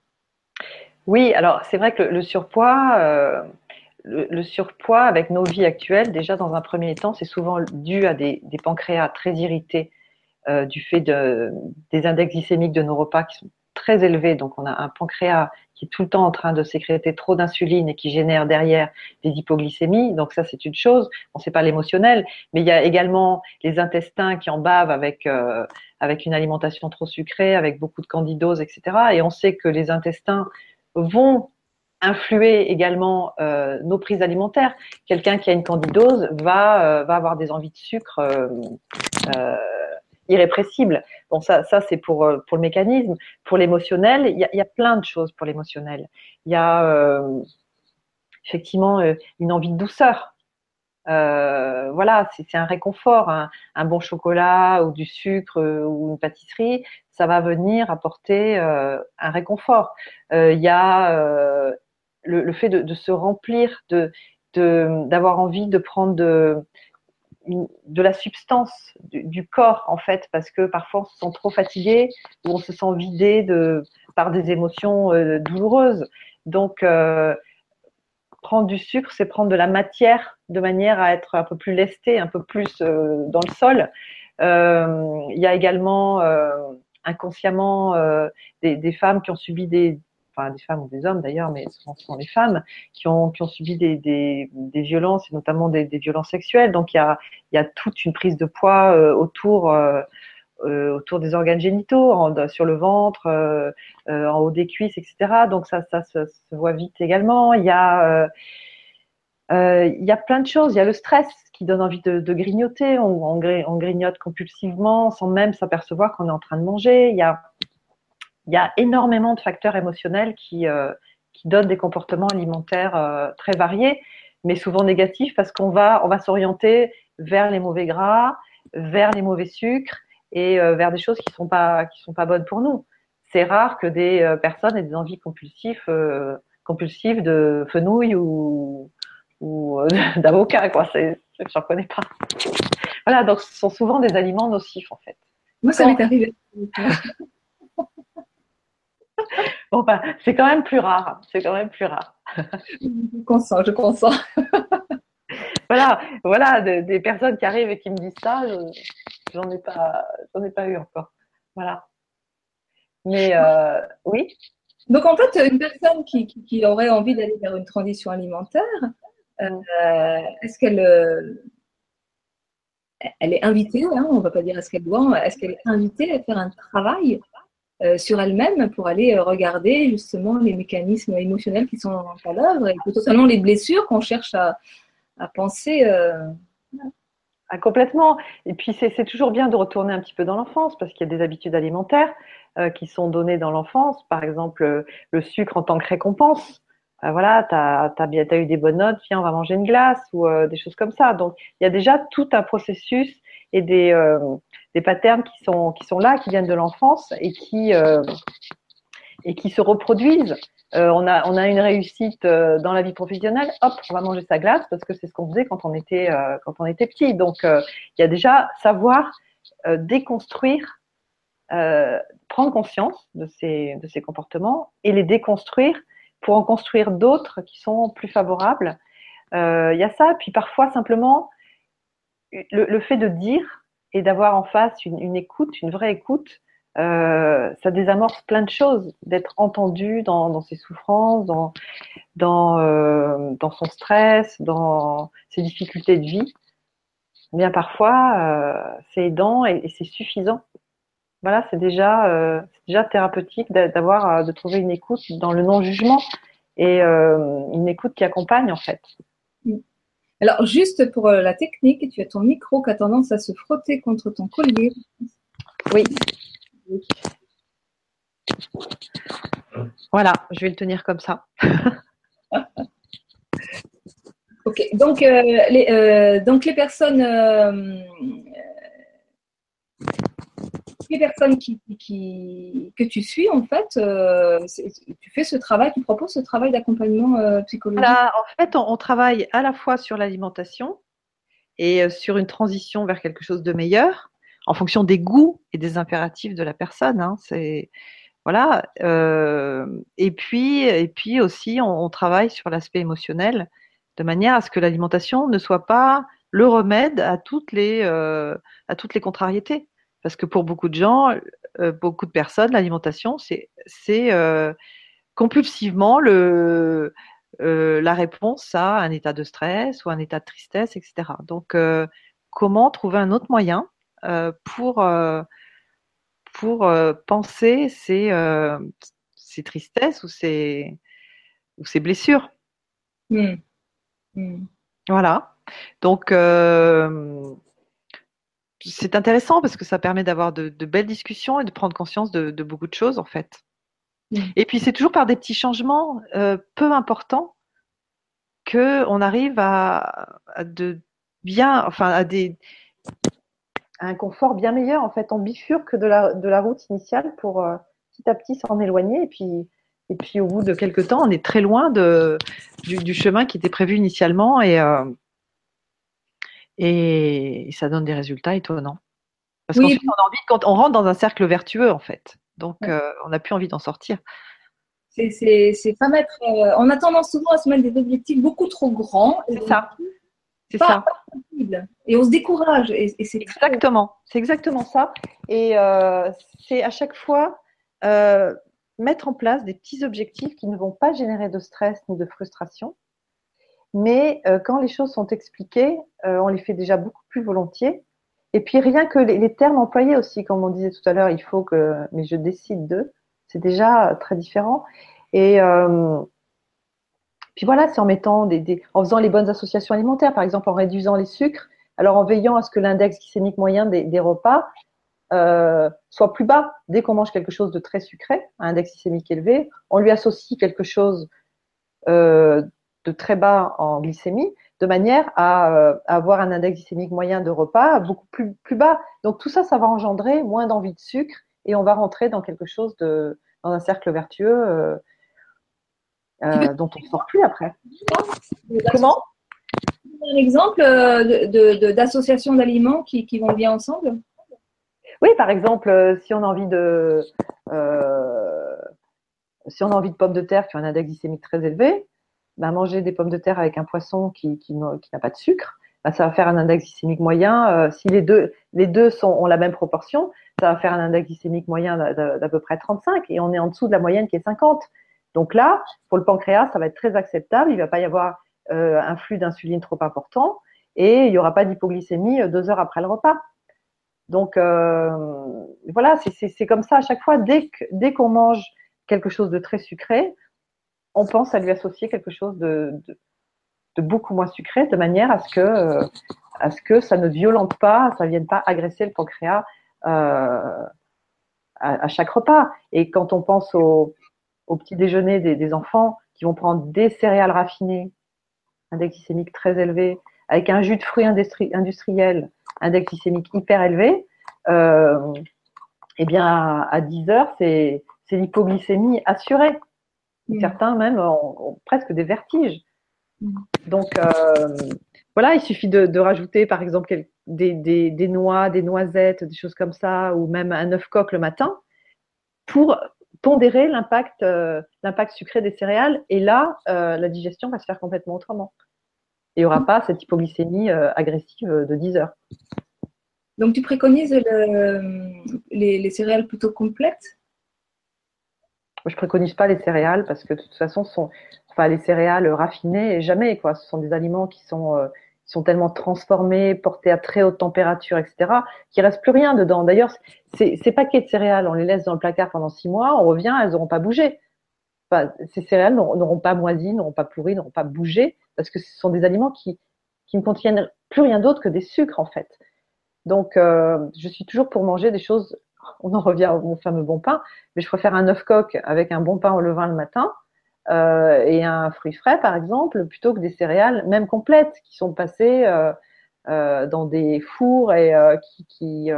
Oui, alors c'est vrai que le, surpoids, euh, le, surpoids avec nos vies actuelles, déjà dans un premier temps, c'est souvent dû à des, pancréas très irrités du fait de, des index glycémiques de nos repas qui sont très élevés. Donc, on a un pancréas qui est tout le temps en train de sécréter trop d'insuline et qui génère derrière des hypoglycémies. Donc, ça, c'est une chose. On ne sait pas l'émotionnel, mais il y a également les intestins qui en bavent avec, euh, avec une alimentation trop sucrée, avec beaucoup de candidose, etc. Et on sait que les intestins vont influer également euh, nos prises alimentaires. Quelqu'un qui a une candidose va, euh, va avoir des envies de sucre irrépressible. Bon, ça, ça c'est pour, euh, pour le mécanisme. Pour l'émotionnel, il y a, plein de choses pour l'émotionnel. Il y a euh, effectivement euh, une envie de douceur. Voilà, c'est un réconfort. Un, bon chocolat ou du sucre ou une pâtisserie, ça va venir apporter un réconfort. Il y a le, fait de, de, se remplir, de d'avoir envie de prendre de, de la substance du, corps en fait parce que parfois on se sent trop fatigué ou on se sent vidé de par des émotions euh, douloureuses. Donc euh, prendre du sucre c'est prendre de la matière de manière à être un peu plus lesté un peu plus euh, dans le sol. Il y a également inconsciemment des, femmes qui ont subi des, enfin des femmes ou des hommes d'ailleurs, mais souvent ce sont les femmes qui ont, subi des, violences et notamment des, violences sexuelles. Donc il y a, toute une prise de poids euh, autour, euh, euh, autour des organes génitaux, sur le ventre, en haut des cuisses, etc. Donc ça, se, voit vite également. Il y a plein de choses. Il y a le stress qui donne envie de, grignoter. On, on, grignote compulsivement sans même s'apercevoir qu'on est en train de manger. Il y a il y a énormément de facteurs émotionnels qui, euh, qui donnent des comportements alimentaires euh, très variés, mais souvent négatifs parce qu'on va, on va s'orienter vers les mauvais gras, vers les mauvais sucres et euh, vers des choses qui sont pas qui sont pas bonnes pour nous. C'est rare que des personnes aient des envies compulsives compulsives de fenouil ou ou [LAUGHS] d'avocat quoi. J'en connais pas. Voilà, donc ce sont souvent des aliments nocifs en fait. Moi, ça m'est arrivé. [LAUGHS] [LAUGHS] bon, ben, c'est quand même plus rare. C'est quand même plus rare. je consens, je consens. [LAUGHS] voilà, voilà, de, des personnes qui arrivent et qui me disent ça, j'en ai pas, j'en ai pas eu encore. Voilà. Mais euh, oui. Donc en fait, une personne qui, qui, qui aurait envie d'aller vers une transition alimentaire, euh, est-ce qu'elle euh, elle est invitée, hein, on ne va pas dire est-ce qu'elle doit, est-ce qu'elle est invitée à faire un travail sur elle-même pour aller euh, regarder justement les mécanismes émotionnels qui sont à l'œuvre et potentiellement les blessures qu'on cherche à, penser. Euh... Ah, complètement. Et puis c'est toujours bien de retourner un petit peu dans l'enfance parce qu'il y a des habitudes alimentaires euh, qui sont données dans l'enfance. Par exemple, le sucre en tant que récompense. Euh, voilà, tu as, as, eu des bonnes notes, viens, on va manger une glace ou euh, des choses comme ça. Donc, il y a déjà tout un processus et des, euh, des patterns qui sont, qui sont là, qui viennent de l'enfance et qui, euh, et qui se reproduisent. Euh, on, a, on a une réussite dans la vie professionnelle, hop, on va manger sa glace parce que c'est ce qu'on faisait quand on était, quand on était petit. Donc, il y a déjà savoir déconstruire, prendre conscience de ces, de ces comportements et les déconstruire pour en construire d'autres qui sont plus favorables. Il euh, y a ça, puis parfois simplement le, le fait de dire et d'avoir en face une, une, écoute, une vraie écoute, euh, ça désamorce plein de choses, d'être entendu dans, dans, ses souffrances, dans, dans, euh, dans son stress, dans ses difficultés de vie. Bien parfois, euh, c'est aidant et, c'est suffisant voilà, c'est déjà, euh, déjà thérapeutique d'avoir, euh, de trouver une écoute dans le non-jugement et euh, une écoute qui accompagne en fait. Alors, juste pour euh, la technique, tu as ton micro qui a tendance à se frotter contre ton collier. Oui. Voilà, je vais le tenir comme ça. [LAUGHS] ok, donc, euh, les, euh, donc les personnes les personnes qui, que tu suis, en fait, euh, tu fais ce travail, tu proposes ce travail d'accompagnement euh, psychologique En fait, on, travaille à la fois sur l'alimentation et euh, sur une transition vers quelque chose de meilleur, en fonction des goûts et des impératifs de la personne. Hein, c'est voilà. Et puis, et puis aussi, on, travaille sur l'aspect émotionnel, de manière à ce que l'alimentation ne soit pas le remède à toutes les, à toutes les contrariétés Parce que pour beaucoup de gens, euh, beaucoup de personnes, l'alimentation, c'est euh, compulsivement le, euh, la réponse à un état de stress ou un état de tristesse, etc. Donc, comment trouver un autre moyen pour, pour penser ces, ces, tristesses ou ces, ou ces blessures? Mmh. Mmh. Voilà. Donc, c'est intéressant parce que ça permet d'avoir de, belles discussions et de prendre conscience de, beaucoup de choses en fait. Mm. Et puis c'est toujours par des petits changements euh, peu importants que on arrive à, de bien, enfin à des un confort bien meilleur en fait. On bifurque de la, de la route initiale pour euh, petit à petit s'en éloigner et puis et puis au bout de quelques temps, on est très loin de, du, chemin qui était prévu initialement et euh, et ça donne des résultats étonnants. Parce qu'ensuite, on a envie, quand on rentre dans un cercle vertueux, en fait. Donc, euh, on n'a plus envie d'en sortir. C'est pas mettre. Euh, on a tendance souvent à se mettre des objectifs beaucoup trop grands. C'est ça. C'est ça. et on se décourage. Et, c'est exactement. C'est exactement ça. Et euh, c'est à chaque fois mettre en place des petits objectifs qui ne vont pas générer de stress ni de frustration, mais euh, quand les choses sont expliquées, euh, on les fait déjà beaucoup plus volontiers. Et puis rien que les, termes employés aussi, comme on disait tout à l'heure, il faut que, mais je décide de, c'est déjà très différent. Et euh, puis voilà, c'est en mettant des, en faisant les bonnes associations alimentaires, par exemple en réduisant les sucres, alors en veillant à ce que l'index glycémique moyen des, repas euh, soit plus bas. Dès qu'on mange quelque chose de très sucré, un index glycémique élevé, on lui associe quelque chose euh, de très bas en glycémie, de manière à, euh, avoir un index glycémique moyen de repas beaucoup plus, plus bas. Donc tout ça, ça va engendrer moins d'envie de sucre et on va rentrer dans quelque chose de, dans un cercle vertueux euh, euh, dont on ne sort plus après. Comment? Un exemple d'association d'aliments qui, qui, vont bien ensemble? Oui, par exemple, si on a envie de si on a envie de pommes de terre qui ont un index glycémique très élevé, bah, manger des pommes de terre avec un poisson qui, n'a pas de sucre, bah, ça va faire un index glycémique moyen. Euh, si les deux, ont la même proportion, ça va faire un index glycémique moyen d'à peu près 35 et on est en dessous de la moyenne qui est 50. Donc là, pour le pancréas, ça va être très acceptable. Il ne va pas y avoir euh, un flux d'insuline trop important et il n'y aura pas d'hypoglycémie euh, deux heures après le repas. Donc voilà, c'est comme ça à chaque fois. Dès qu'on mange quelque chose de très sucré, on pense à lui associer quelque chose de, beaucoup moins sucré, de manière à ce que, euh, à ça ne violente pas, ça ne vienne pas agresser le pancréas euh, à, chaque repas. Et quand on pense au, petit déjeuner des, enfants qui vont prendre des céréales raffinées, index glycémique très élevé, avec un jus de fruits industriel, index glycémique hyper élevé, euh, eh bien à 10 heures, c'est l'hypoglycémie assurée. Mm. Certains même ont, presque des vertiges. Mm. Donc euh, voilà, il suffit de, rajouter par exemple des, noix, des noisettes, des choses comme ça, ou même un œuf coq le matin, pour pondérer l'impact euh, sucré des céréales. Et là, euh, la digestion va se faire complètement autrement. Et il n'y aura mm. pas cette hypoglycémie agressive de 10 heures. Donc tu préconises les, céréales plutôt complètes? Je préconise pas les céréales parce que de toute façon, sont, enfin, les céréales raffinées, jamais quoi. Ce sont des aliments qui sont, euh, sont tellement transformés, portés à très haute température, etc., qu'il reste plus rien dedans. D'ailleurs, ces, paquets de céréales, on les laisse dans le placard pendant six mois, on revient, elles n'auront pas bougé. Ces céréales n'auront pas moisi, n'auront pas pourri, n'auront pas bougé, parce que ce sont des aliments qui, qui ne contiennent plus rien d'autre que des sucres en fait. Donc, euh, je suis toujours pour manger des choses on en revient au fameux bon pain, mais je préfère un œuf coq avec un bon pain au levain le matin euh, et un fruit frais, par exemple, plutôt que des céréales, même complètes, qui sont passées euh, euh, dans des fours et qui.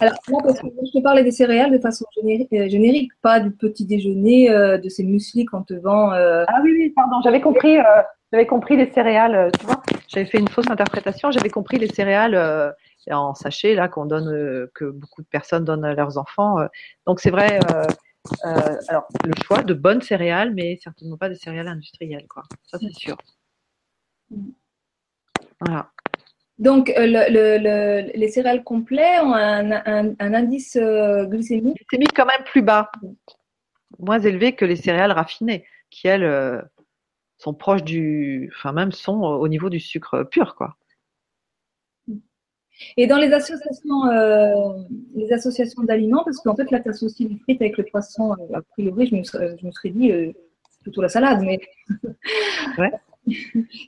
Alors, moi, parce que je te parlais des céréales de façon générique, pas du petit déjeuner, de ces muesli qu'on te vend. Ah oui, oui, pardon, j'avais compris, j'avais compris les céréales, tu vois, j'avais fait une fausse interprétation, j'avais compris les céréales en sachet là qu'on donne, euh, que beaucoup de personnes donnent à leurs enfants. Euh. Donc c'est vrai. Euh, alors le choix de bonnes céréales, mais certainement pas des céréales industrielles, quoi. Ça c'est sûr. Voilà. Donc, les céréales complets ont un, indice glycémique? Glycémique quand même plus bas, moins élevé que les céréales raffinées, qui elles sont proches du, enfin même sont au niveau du sucre pur, quoi. Et dans les associations, euh, les associations d'aliments, parce qu'en fait là, tu associes les frites avec le poisson, euh, a priori, je me, je me serais dit euh, plutôt la salade, mais. [LAUGHS] ouais. [LAUGHS]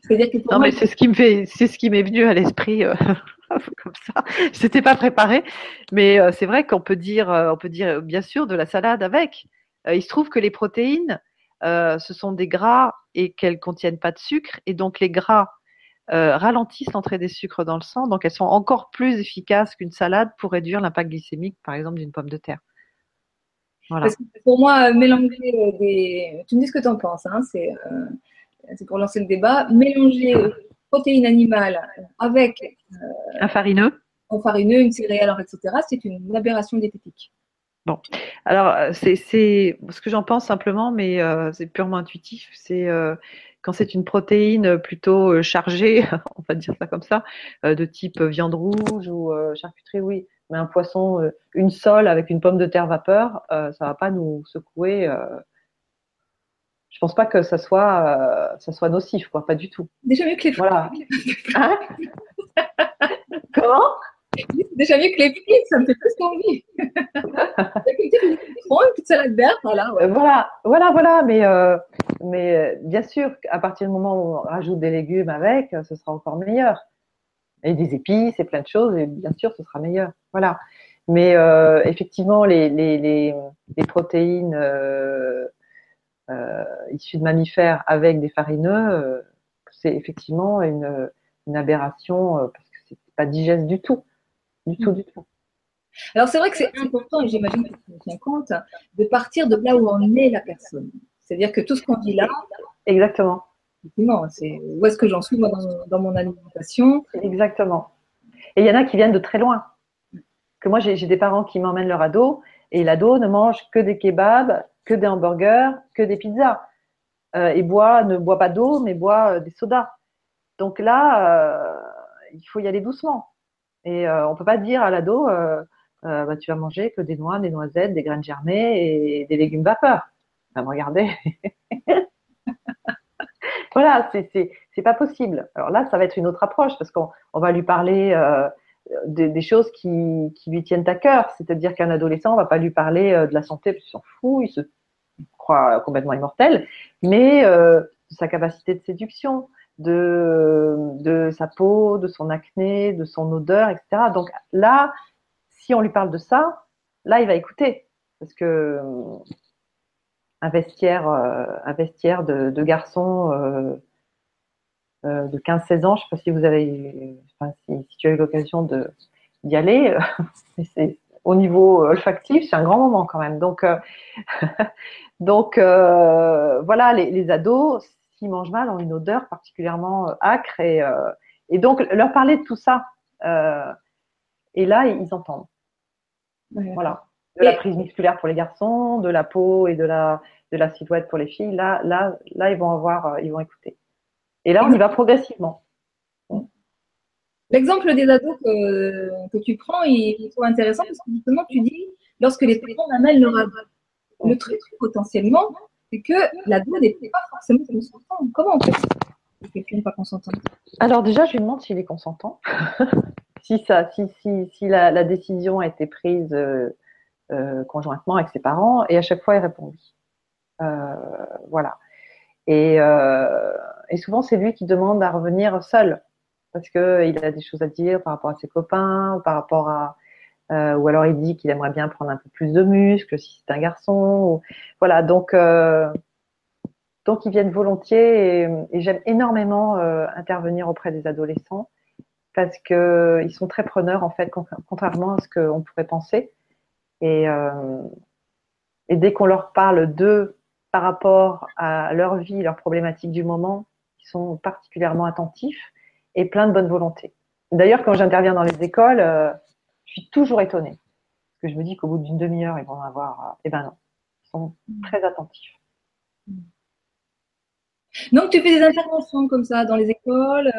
que non, mais c'est ce qui me fait, c'est ce qui m'est venu à l'esprit [LAUGHS] comme ça. Je n'étais pas préparée, mais c'est vrai qu'on peut dire, on peut dire bien sûr de la salade avec. il se trouve que les protéines, ce sont des gras et qu'elles contiennent pas de sucre, et donc les gras euh, ralentissent l'entrée des sucres dans le sang, donc elles sont encore plus efficaces qu'une salade pour réduire l'impact glycémique, par exemple, d'une pomme de terre. Voilà. pour moi, mélanger euh, des. Tu me dis ce que tu en penses, hein, c'est pour lancer le débat. Mélanger protéines animales avec. un farineux. Un farineux, une céréale, etc., c'est une aberration diététique. Bon, alors c'est ce que j'en pense simplement, mais c'est purement intuitif. C'est quand c'est une protéine plutôt euh, chargée, [LAUGHS] on va dire ça comme ça, euh, de type viande rouge ou euh, charcuterie, oui. Mais un poisson, une sole avec une pomme de terre vapeur, ça va pas nous secouer. Je pense pas que ça soit, ça soit nocif, quoi, pas du tout. Déjà mieux que les Voilà. [LAUGHS] Hein? Comment? Déjà mieux que les frites, ça me fait plus envie. [LAUGHS] une petite salade verte, voilà. Voilà, voilà, voilà. Mais, euh, mais euh, bien sûr, à partir du moment où on rajoute des légumes avec, ce sera encore meilleur. Et des épices et plein de choses, et bien sûr, ce sera meilleur. Voilà. Mais euh, effectivement, les, les, les, les protéines euh, euh, issues de mammifères avec des farineux, c'est effectivement une, une aberration parce que c'est pas digeste du tout. Du tout, du tout. Alors c'est vrai que c'est important, et j'imagine que tu tiens compte, de partir de là où en est la personne. C'est-à-dire que tout ce qu'on dit là. Exactement. Effectivement, c'est où est-ce que j'en suis moi dans, mon alimentation. Exactement. Et il y en a qui viennent de très loin. Que moi, j'ai des parents qui m'emmènent leur ado, et l'ado ne mange que des kebabs, que des hamburgers, que des pizzas. Euh, et boit, ne boit pas d'eau, mais boit euh, des sodas. Donc là, euh, il faut y aller doucement. Et on peut pas dire à l'ado, bah, tu vas manger que des noix, des noisettes, des graines germées et des légumes vapeur. Va me regarder. [LAUGHS] voilà, c'est pas possible. Alors là, ça va être une autre approche parce qu'on on va lui parler euh, des, choses qui, lui tiennent à cœur. C'est-à-dire qu'un adolescent, on va pas lui parler de la santé parce qu'il s'en fout, il se croit complètement immortel, mais de sa capacité de séduction, de, de sa peau, de son acné, de son odeur, etc. Donc là, si on lui parle de ça, là, il va écouter. Parce que un vestiaire, euh, un vestiaire de, de garçons euh, euh, de 15-16 ans, je ne sais pas si vous avez, enfin, si, tu as eu l'occasion d'y aller, [LAUGHS] c'est au niveau olfactif, c'est un grand moment quand même. Donc, [LAUGHS] donc voilà, les, les ados, qui mangent mal ont une odeur particulièrement acre et, euh, et donc leur parler de tout ça. Et là, ils entendent. Voilà. De la prise musculaire pour les garçons, de la peau et de la, de la silhouette pour les filles. Là, là, là, ils vont avoir, ils vont écouter. Et là, on y va progressivement. L'exemple des ados que, que, tu prends, il est trop intéressant parce que justement, tu dis, lorsque les parents amènent leur ado, le truc potentiellement, c'est que l'ado n'est pas forcément consentant. Comment on fait quelqu'un n'est pas consentant? Alors déjà, je lui demande s'il est consentant. [LAUGHS] si ça, si, si, si la, décision a été prise euh, euh, conjointement avec ses parents, et à chaque fois, il répond oui. Euh, voilà. Et, et souvent, c'est lui qui demande à revenir seul parce qu'il a des choses à dire par rapport à ses copains, par rapport à, euh, ou alors il dit qu'il aimerait bien prendre un peu plus de muscles si c'est un garçon. Voilà, donc euh, donc ils viennent volontiers et, j'aime énormément euh, intervenir auprès des adolescents parce que ils sont très preneurs en fait, contrairement à ce qu'on pourrait penser. Et, et dès qu'on leur parle d'eux par rapport à leur vie, leurs problématiques du moment, ils sont particulièrement attentifs et plein de bonne volonté. D'ailleurs, quand j'interviens dans les écoles, je suis toujours étonnée. Parce que je me dis qu'au bout d'une demi-heure, ils vont avoir. Euh, eh ben non, ils sont très attentifs. Donc, tu fais des interventions comme ça dans les écoles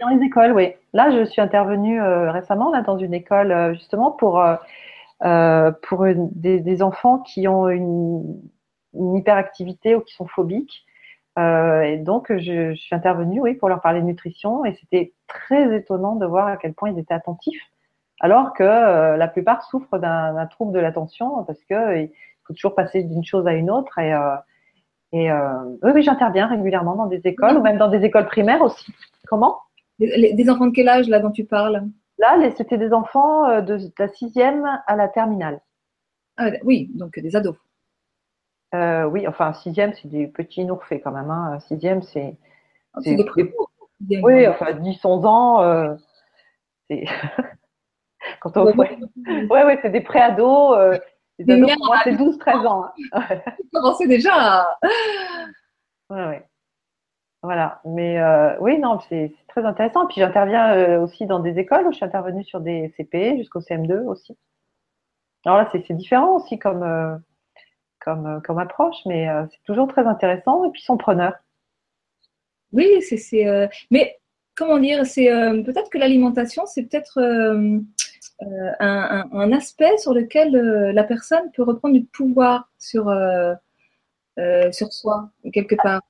Dans les écoles, oui. Là, je suis intervenue récemment là, dans une école justement pour, pour des, enfants qui ont une, une, hyperactivité ou qui sont phobiques. et donc, je, je, suis intervenue oui, pour leur parler de nutrition et c'était très étonnant de voir à quel point ils étaient attentifs alors que euh, la plupart souffrent d'un trouble de l'attention parce qu'il euh, faut toujours passer d'une chose à une autre. Et, euh, et oui, j'interviens régulièrement dans des écoles ou même dans des écoles primaires aussi. Comment? Des, enfants de quel âge là dont tu parles? Là, c'était des enfants de, la sixième à la terminale. Ah, oui, donc des ados. oui, enfin, sixième, c'est des petits nourfés quand même. Hein. Sixième, c'est. Ah, c'est des, Oui, enfin, 10, 11 ans, c'est. [LAUGHS] Quand on ouais, ouais, ouais c'est des préados. Euh, c'est 12-13 ans. Hein. [LAUGHS] commencez déjà Ouais, ouais. Voilà. Mais euh, oui, non, c'est très intéressant. Puis j'interviens euh, aussi dans des écoles. Je suis intervenue sur des CP jusqu'au CM2 aussi. Alors là, c'est différent aussi comme, euh, comme, approche, mais c'est toujours très intéressant. Et puis, ils sont preneurs. Oui, c'est. mais comment dire, c'est peut-être que l'alimentation, c'est peut-être un, aspect sur lequel la personne peut reprendre du pouvoir sur soi, quelque part.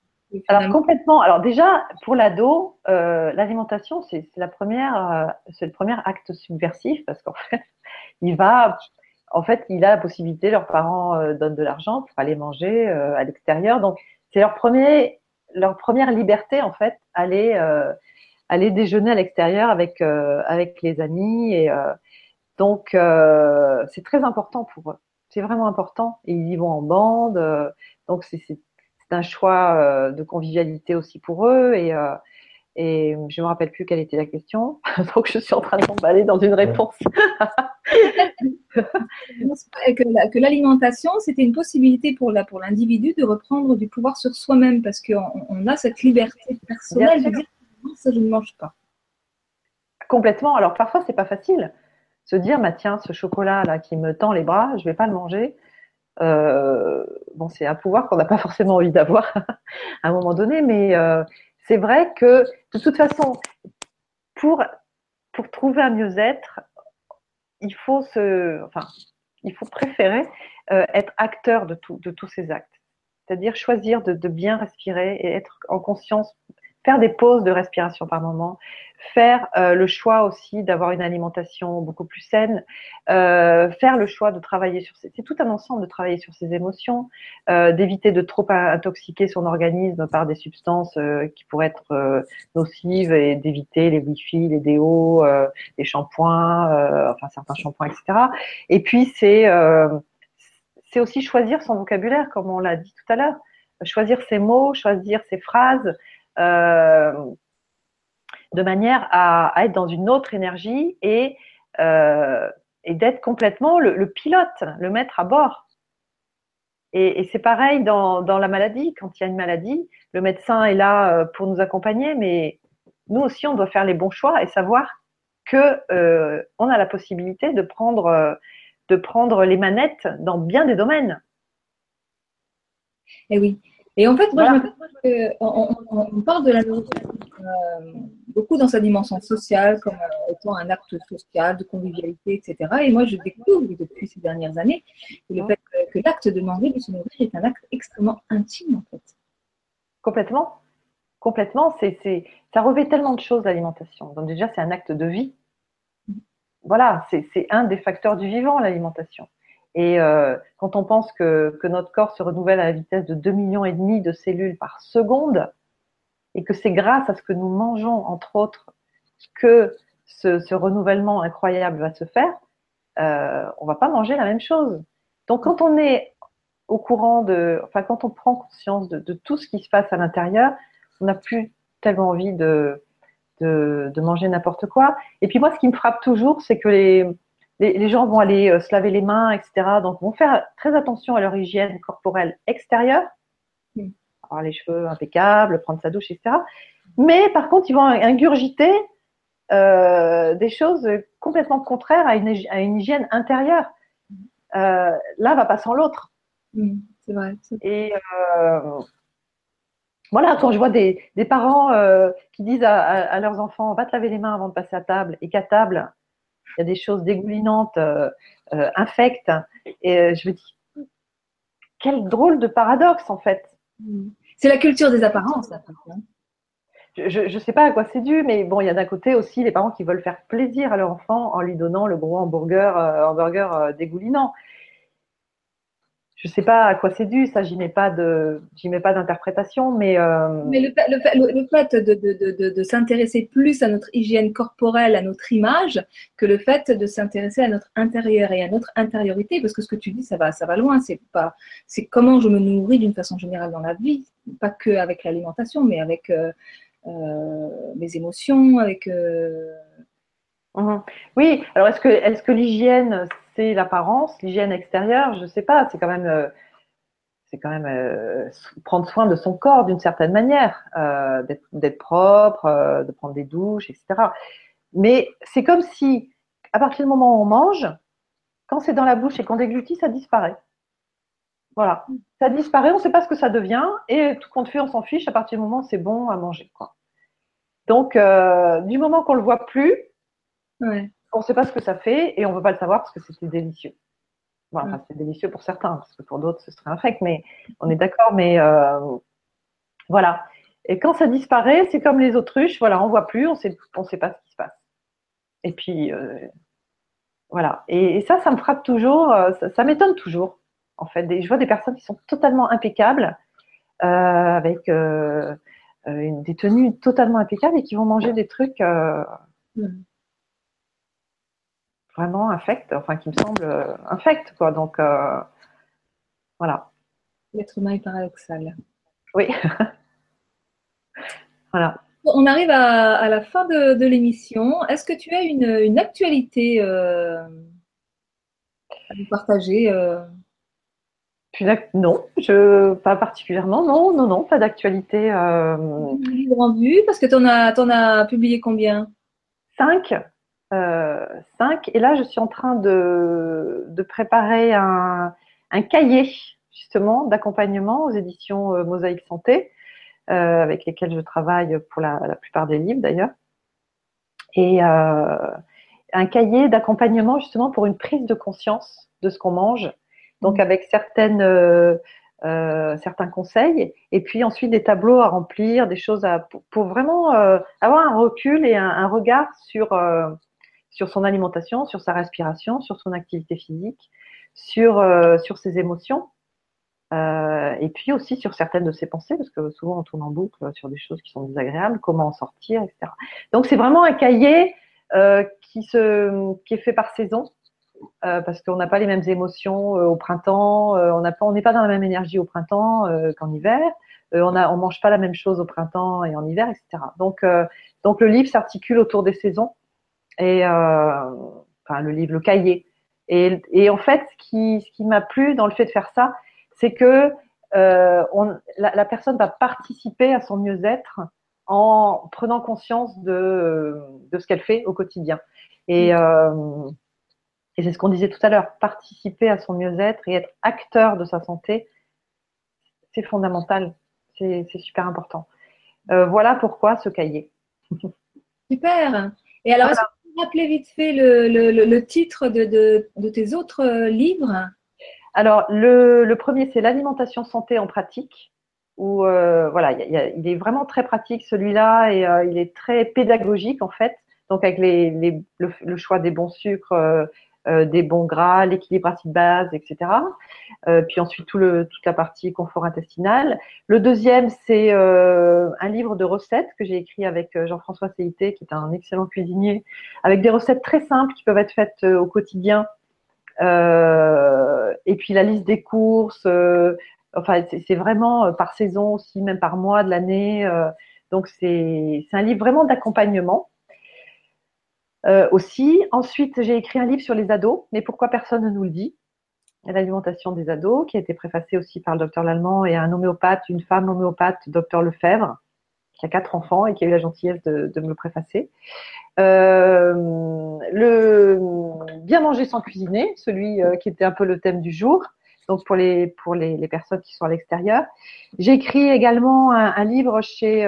Alors complètement. Alors déjà pour l'ado, l'alimentation c'est la première, c'est le premier acte subversif parce qu'en [LAUGHS] fait il va, en fait il a la possibilité, leurs parents donnent de l'argent pour aller manger à l'extérieur, donc c'est leur premier, leur première liberté en fait, aller aller déjeuner à l'extérieur avec avec les amis et donc, euh, c'est très important pour eux. C'est vraiment important. Et ils y vont en bande. Euh, donc, c'est un choix euh, de convivialité aussi pour eux. Et, et je ne me rappelle plus quelle était la question. [LAUGHS] donc, je suis en train de m'emballer dans une réponse. que l'alimentation, c'était une possibilité pour l'individu pour de reprendre du pouvoir sur soi-même parce qu'on on a cette liberté personnelle de dire ça, je ne mange pas. Complètement. Alors, parfois, c'est pas facile se dire, bah, tiens, ce chocolat-là qui me tend les bras, je vais pas le manger. Euh, bon, c'est un pouvoir qu'on n'a pas forcément envie d'avoir [LAUGHS] à un moment donné, mais euh, c'est vrai que de toute façon, pour, pour trouver un mieux-être, il faut se, enfin, il faut préférer euh, être acteur de, tout, de tous ces actes. C'est-à-dire choisir de, de, bien respirer et être en conscience faire des pauses de respiration par moment, faire euh, le choix aussi d'avoir une alimentation beaucoup plus saine, euh, faire le choix de travailler sur c'est tout un ensemble de travailler sur ses émotions, euh, d'éviter de trop intoxiquer son organisme par des substances euh, qui pourraient être euh, nocives et d'éviter les wifi, les déos, les shampoings, enfin certains shampoings, etc. Et puis c'est c'est aussi choisir son vocabulaire, comme on l'a dit tout à l'heure, choisir ses mots, choisir ses phrases. Euh, de manière à, être dans une autre énergie et, euh, et d'être complètement le, pilote, le maître à bord. Et, c'est pareil dans, dans, la maladie. Quand il y a une maladie, le médecin est là euh, pour nous accompagner, mais nous aussi, on doit faire les bons choix et savoir que a la possibilité de prendre, de prendre les manettes dans bien des domaines. Et eh oui. Et en fait, moi, je on, parle de la nourriture euh, beaucoup dans sa dimension sociale, comme euh, étant un acte social, de convivialité, etc. Et moi, je découvre depuis ces dernières années que le fait que, l'acte de manger, de se nourrir, est un acte extrêmement intime, en fait. Complètement. Complètement. C'est, ça revêt tellement de choses, l'alimentation. Donc, déjà, c'est un acte de vie. Mm. Voilà, c'est un des facteurs du vivant, l'alimentation. Et euh, quand on pense que, notre corps se renouvelle à la vitesse de 2 millions et demi de cellules par seconde, et que c'est grâce à ce que nous mangeons, entre autres, que ce, renouvellement incroyable va se faire, euh, on va pas manger la même chose. Donc quand on est au courant de, enfin quand on prend conscience de, tout ce qui se passe à l'intérieur, on n'a plus tellement envie de, de manger n'importe quoi. Et puis moi, ce qui me frappe toujours, c'est que les, les, gens vont aller euh, se laver les mains, etc. Donc, vont faire très attention à leur hygiène corporelle extérieure, mm. avoir les cheveux impeccables, prendre sa douche, etc. Mais par contre, ils vont ingurgiter euh, des choses complètement contraires à une, hygiène intérieure. Euh, L'un va pas sans l'autre. Mm, c'est vrai. Et, voilà, quand je vois des, parents qui disent à, leurs enfants va te laver les mains avant de passer à table, et qu'à table, il y a des choses dégoulinantes, euh, euh, infectes, et je me dis quel drôle de paradoxe en fait. C'est la culture des apparences. Hein. Je ne sais pas à quoi c'est dû, mais bon, il y a d'un côté aussi les parents qui veulent faire plaisir à leur enfant en lui donnant le gros hamburger, hamburger dégoulinant je sais pas à quoi c'est dû, ça j'y mets pas de, j'y mets pas d'interprétation, mais. Euh... Mais le, le, le, fait de, de, de, de s'intéresser plus à notre hygiène corporelle, à notre image, que le fait de s'intéresser à notre intérieur et à notre intériorité, parce que ce que tu dis, ça va, ça va loin. C'est pas, c'est comment je me nourris d'une façon générale dans la vie, pas que avec l'alimentation, mais avec euh, euh, mes émotions, avec. Mhm. Oui, alors est-ce que, est que l'hygiène, c'est l'apparence, l'hygiène extérieure Je ne sais pas, c'est quand même, euh, euh, prendre soin de son corps d'une certaine manière, euh, d'être propre, de prendre des douches, etc. Mais c'est comme si, à partir du moment où on mange, quand c'est dans la bouche et qu'on déglutit, ça disparaît. Voilà, ça disparaît, on ne sait pas ce que ça devient, et tout compte fait, on s'en fiche à partir du moment où c'est bon à manger. Quoi. Donc, du moment qu'on ne le voit plus, on ne sait pas ce que ça fait et on ne veut pas le savoir parce que c'était délicieux. Voilà, mm. c'est délicieux pour certains, parce que pour d'autres, ce serait infect, mais on est d'accord, mais euh, voilà. Et quand ça disparaît, c'est comme les autruches, voilà, on ne voit plus, on sait, ne sait pas ce qui se passe. Et puis, euh, voilà. Et, ça, ça me frappe toujours, euh, ça, m'étonne toujours, en fait. je vois des personnes qui sont totalement impeccables, avec des tenues totalement impeccables et qui vont manger des trucs. Mm vraiment infect, enfin qui me semble euh, infect, quoi. Donc euh, voilà. L'être humain est paradoxal. Oui. [LAUGHS] voilà. On arrive à, la fin de, l'émission. Est-ce que tu as une, actualité euh, à nous partager Non, je, pas particulièrement. Non, non, non, pas d'actualité. livre en vue, parce que tu en en as publié combien? Cinq. 5. Euh, et là, je suis en train de, préparer un, cahier justement d'accompagnement aux éditions euh, Mosaïque Santé, euh, avec lesquelles je travaille pour la, plupart des livres d'ailleurs. Et un cahier d'accompagnement justement pour une prise de conscience de ce qu'on mange, donc mmh. avec certaines certains conseils, et puis ensuite des tableaux à remplir, des choses à, pour, vraiment avoir un recul et un, regard sur, sur son alimentation, sur sa respiration, sur son activité physique, sur, euh, sur ses émotions, euh, et puis aussi sur certaines de ses pensées, parce que souvent on tourne en boucle sur des choses qui sont désagréables, comment en sortir, etc. Donc c'est vraiment un cahier euh, qui, se, qui est fait par saison, parce qu'on n'a pas les mêmes émotions au printemps, on n'est pas, pas dans la même énergie au printemps qu'en hiver, on ne on mange pas la même chose au printemps et en hiver, etc. Donc, donc le livre s'articule autour des saisons et euh, enfin le livre, le cahier. Et, et en fait, ce qui, ce qui m'a plu dans le fait de faire ça, c'est que euh, on, la, la, personne va participer à son mieux-être en prenant conscience de, de ce qu'elle fait au quotidien. Et, euh, et c'est ce qu'on disait tout à l'heure, participer à son mieux-être et être acteur de sa santé, c'est fondamental, c'est super important. Euh, voilà pourquoi ce cahier. Super. Et alors, rappeler vite fait le, le, titre de, de, tes autres euh, livres? Alors, le, premier, c'est L'alimentation santé en pratique, où euh, voilà, il est vraiment très pratique celui-là et euh, il est très pédagogique en fait. Donc, avec les, les, le, choix des bons sucres, euh, des bons gras, l'équilibre acide-base, etc. Euh, puis ensuite tout le, toute la partie confort intestinal. Le deuxième, c'est euh, un livre de recettes que j'ai écrit avec Jean-François Céité, qui est un excellent cuisinier, avec des recettes très simples qui peuvent être faites au quotidien. et puis la liste des courses. enfin, c'est vraiment par saison aussi, même par mois de l'année. donc c'est un livre vraiment d'accompagnement. Euh, aussi. Ensuite, j'ai écrit un livre sur les ados, mais pourquoi personne ne nous le dit? L'alimentation des ados, qui a été préfacé aussi par le docteur Lallemand et un homéopathe, une femme homéopathe, docteur Lefebvre, qui a quatre enfants et qui a eu la gentillesse de, me le préfacer. Euh, bien manger sans cuisiner, celui euh, qui était un peu le thème du jour, donc pour les, pour les, personnes qui sont à l'extérieur. J'ai écrit également un, livre chez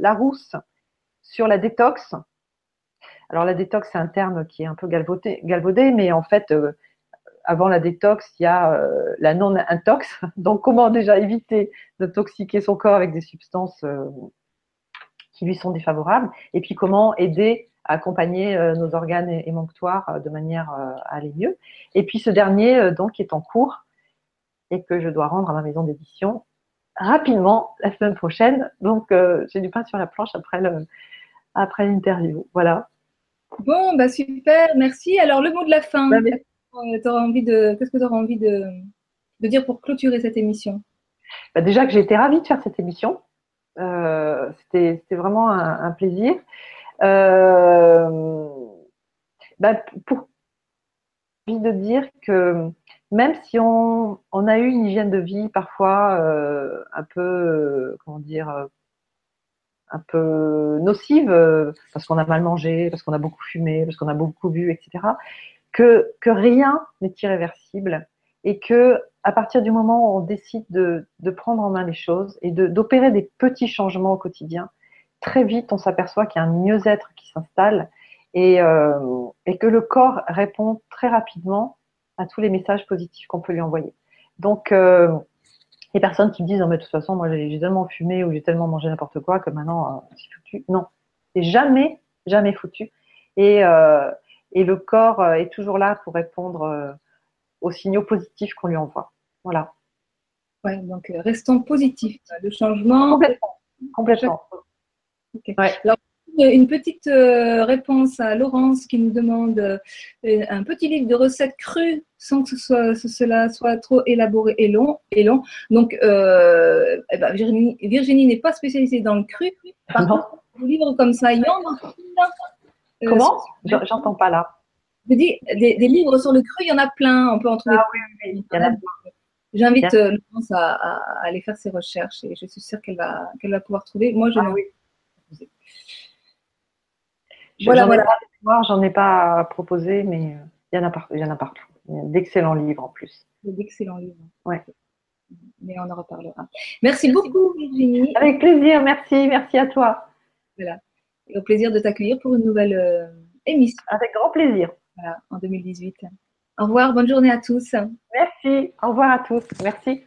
Larousse sur la détox. Alors la détox, c'est un terme qui est un peu galvaudé, mais en fait, euh, avant la détox, il y a euh, la non-intox. [LAUGHS] Donc comment déjà éviter de toxiquer son corps avec des substances euh, qui lui sont défavorables? Et puis comment aider à accompagner nos organes émonctoires de manière à aller mieux? Et puis ce dernier, donc, est en cours et que je dois rendre à ma maison d'édition rapidement la semaine prochaine. Donc j'ai du pain sur la planche après l'interview. Voilà. Bon, bah super, merci. Alors, le mot de la fin, Bah, mais- Euh, t'auras envie de, qu'est-ce que tu auras envie de, de dire pour clôturer cette émission? Bah, déjà que j'ai été ravie de faire cette émission. Euh, C'était vraiment un, un plaisir. Euh, bah, pour envie de dire que même si on, on a eu une hygiène de vie parfois euh, un peu, comment dire, un peu nocive, euh, parce qu'on a mal mangé, parce qu'on a beaucoup fumé, parce qu'on a beaucoup bu, etc., que, rien n'est irréversible et que à partir du moment où on décide de, prendre en main les choses et d'opérer des petits changements au quotidien, très vite on s'aperçoit qu'il y a un mieux-être qui s'installe et, euh, que le corps répond très rapidement à tous les messages positifs qu'on peut lui envoyer. Donc, euh, les personnes qui me disent, non, mais de toute façon, moi, j'ai tellement fumé ou j'ai tellement mangé n'importe quoi que maintenant, euh, c'est foutu. Non, c'est jamais, jamais foutu. Et, euh, et le corps euh, est toujours là pour répondre aux signaux positifs qu'on lui envoie. Voilà. Ouais, donc restons positifs. Le changement. Complètement. Complètement. Ok. Ouais. Alors, une petite euh, réponse à Laurence qui nous demande euh, un petit livre de recettes crues sans que ce soit, ce- cela soit trop élaboré et long. Et long. Donc, euh, eh ben, Virginie, Virginie n'est pas spécialisée dans le cru. Par contre, des livres comme ça, il y en a plein. Euh, Comment J'en- J'entends pas là. Je dis, des, des livres sur le cru, il y en a plein. On peut en trouver. Ah Il y en a J'invite euh, Laurence à, aller faire ses recherches et je suis sûre qu'elle va, qu'elle va pouvoir trouver. Moi, je Ah oui. Voilà, j'en ai voilà. J'en ai pas proposé, mais euh, il y en a partout. Il y en a partout. D'excellents livres en plus. d'excellents livres. Ouais. Mais on en reparlera. Merci beaucoup, Virginie. Avec plaisir. Merci. Merci à toi. Et au plaisir de t'accueillir pour une nouvelle euh, émission Avec grand plaisir. voilà, en 2018. Au revoir, bonne journée à tous. Merci. Au revoir à tous. Merci.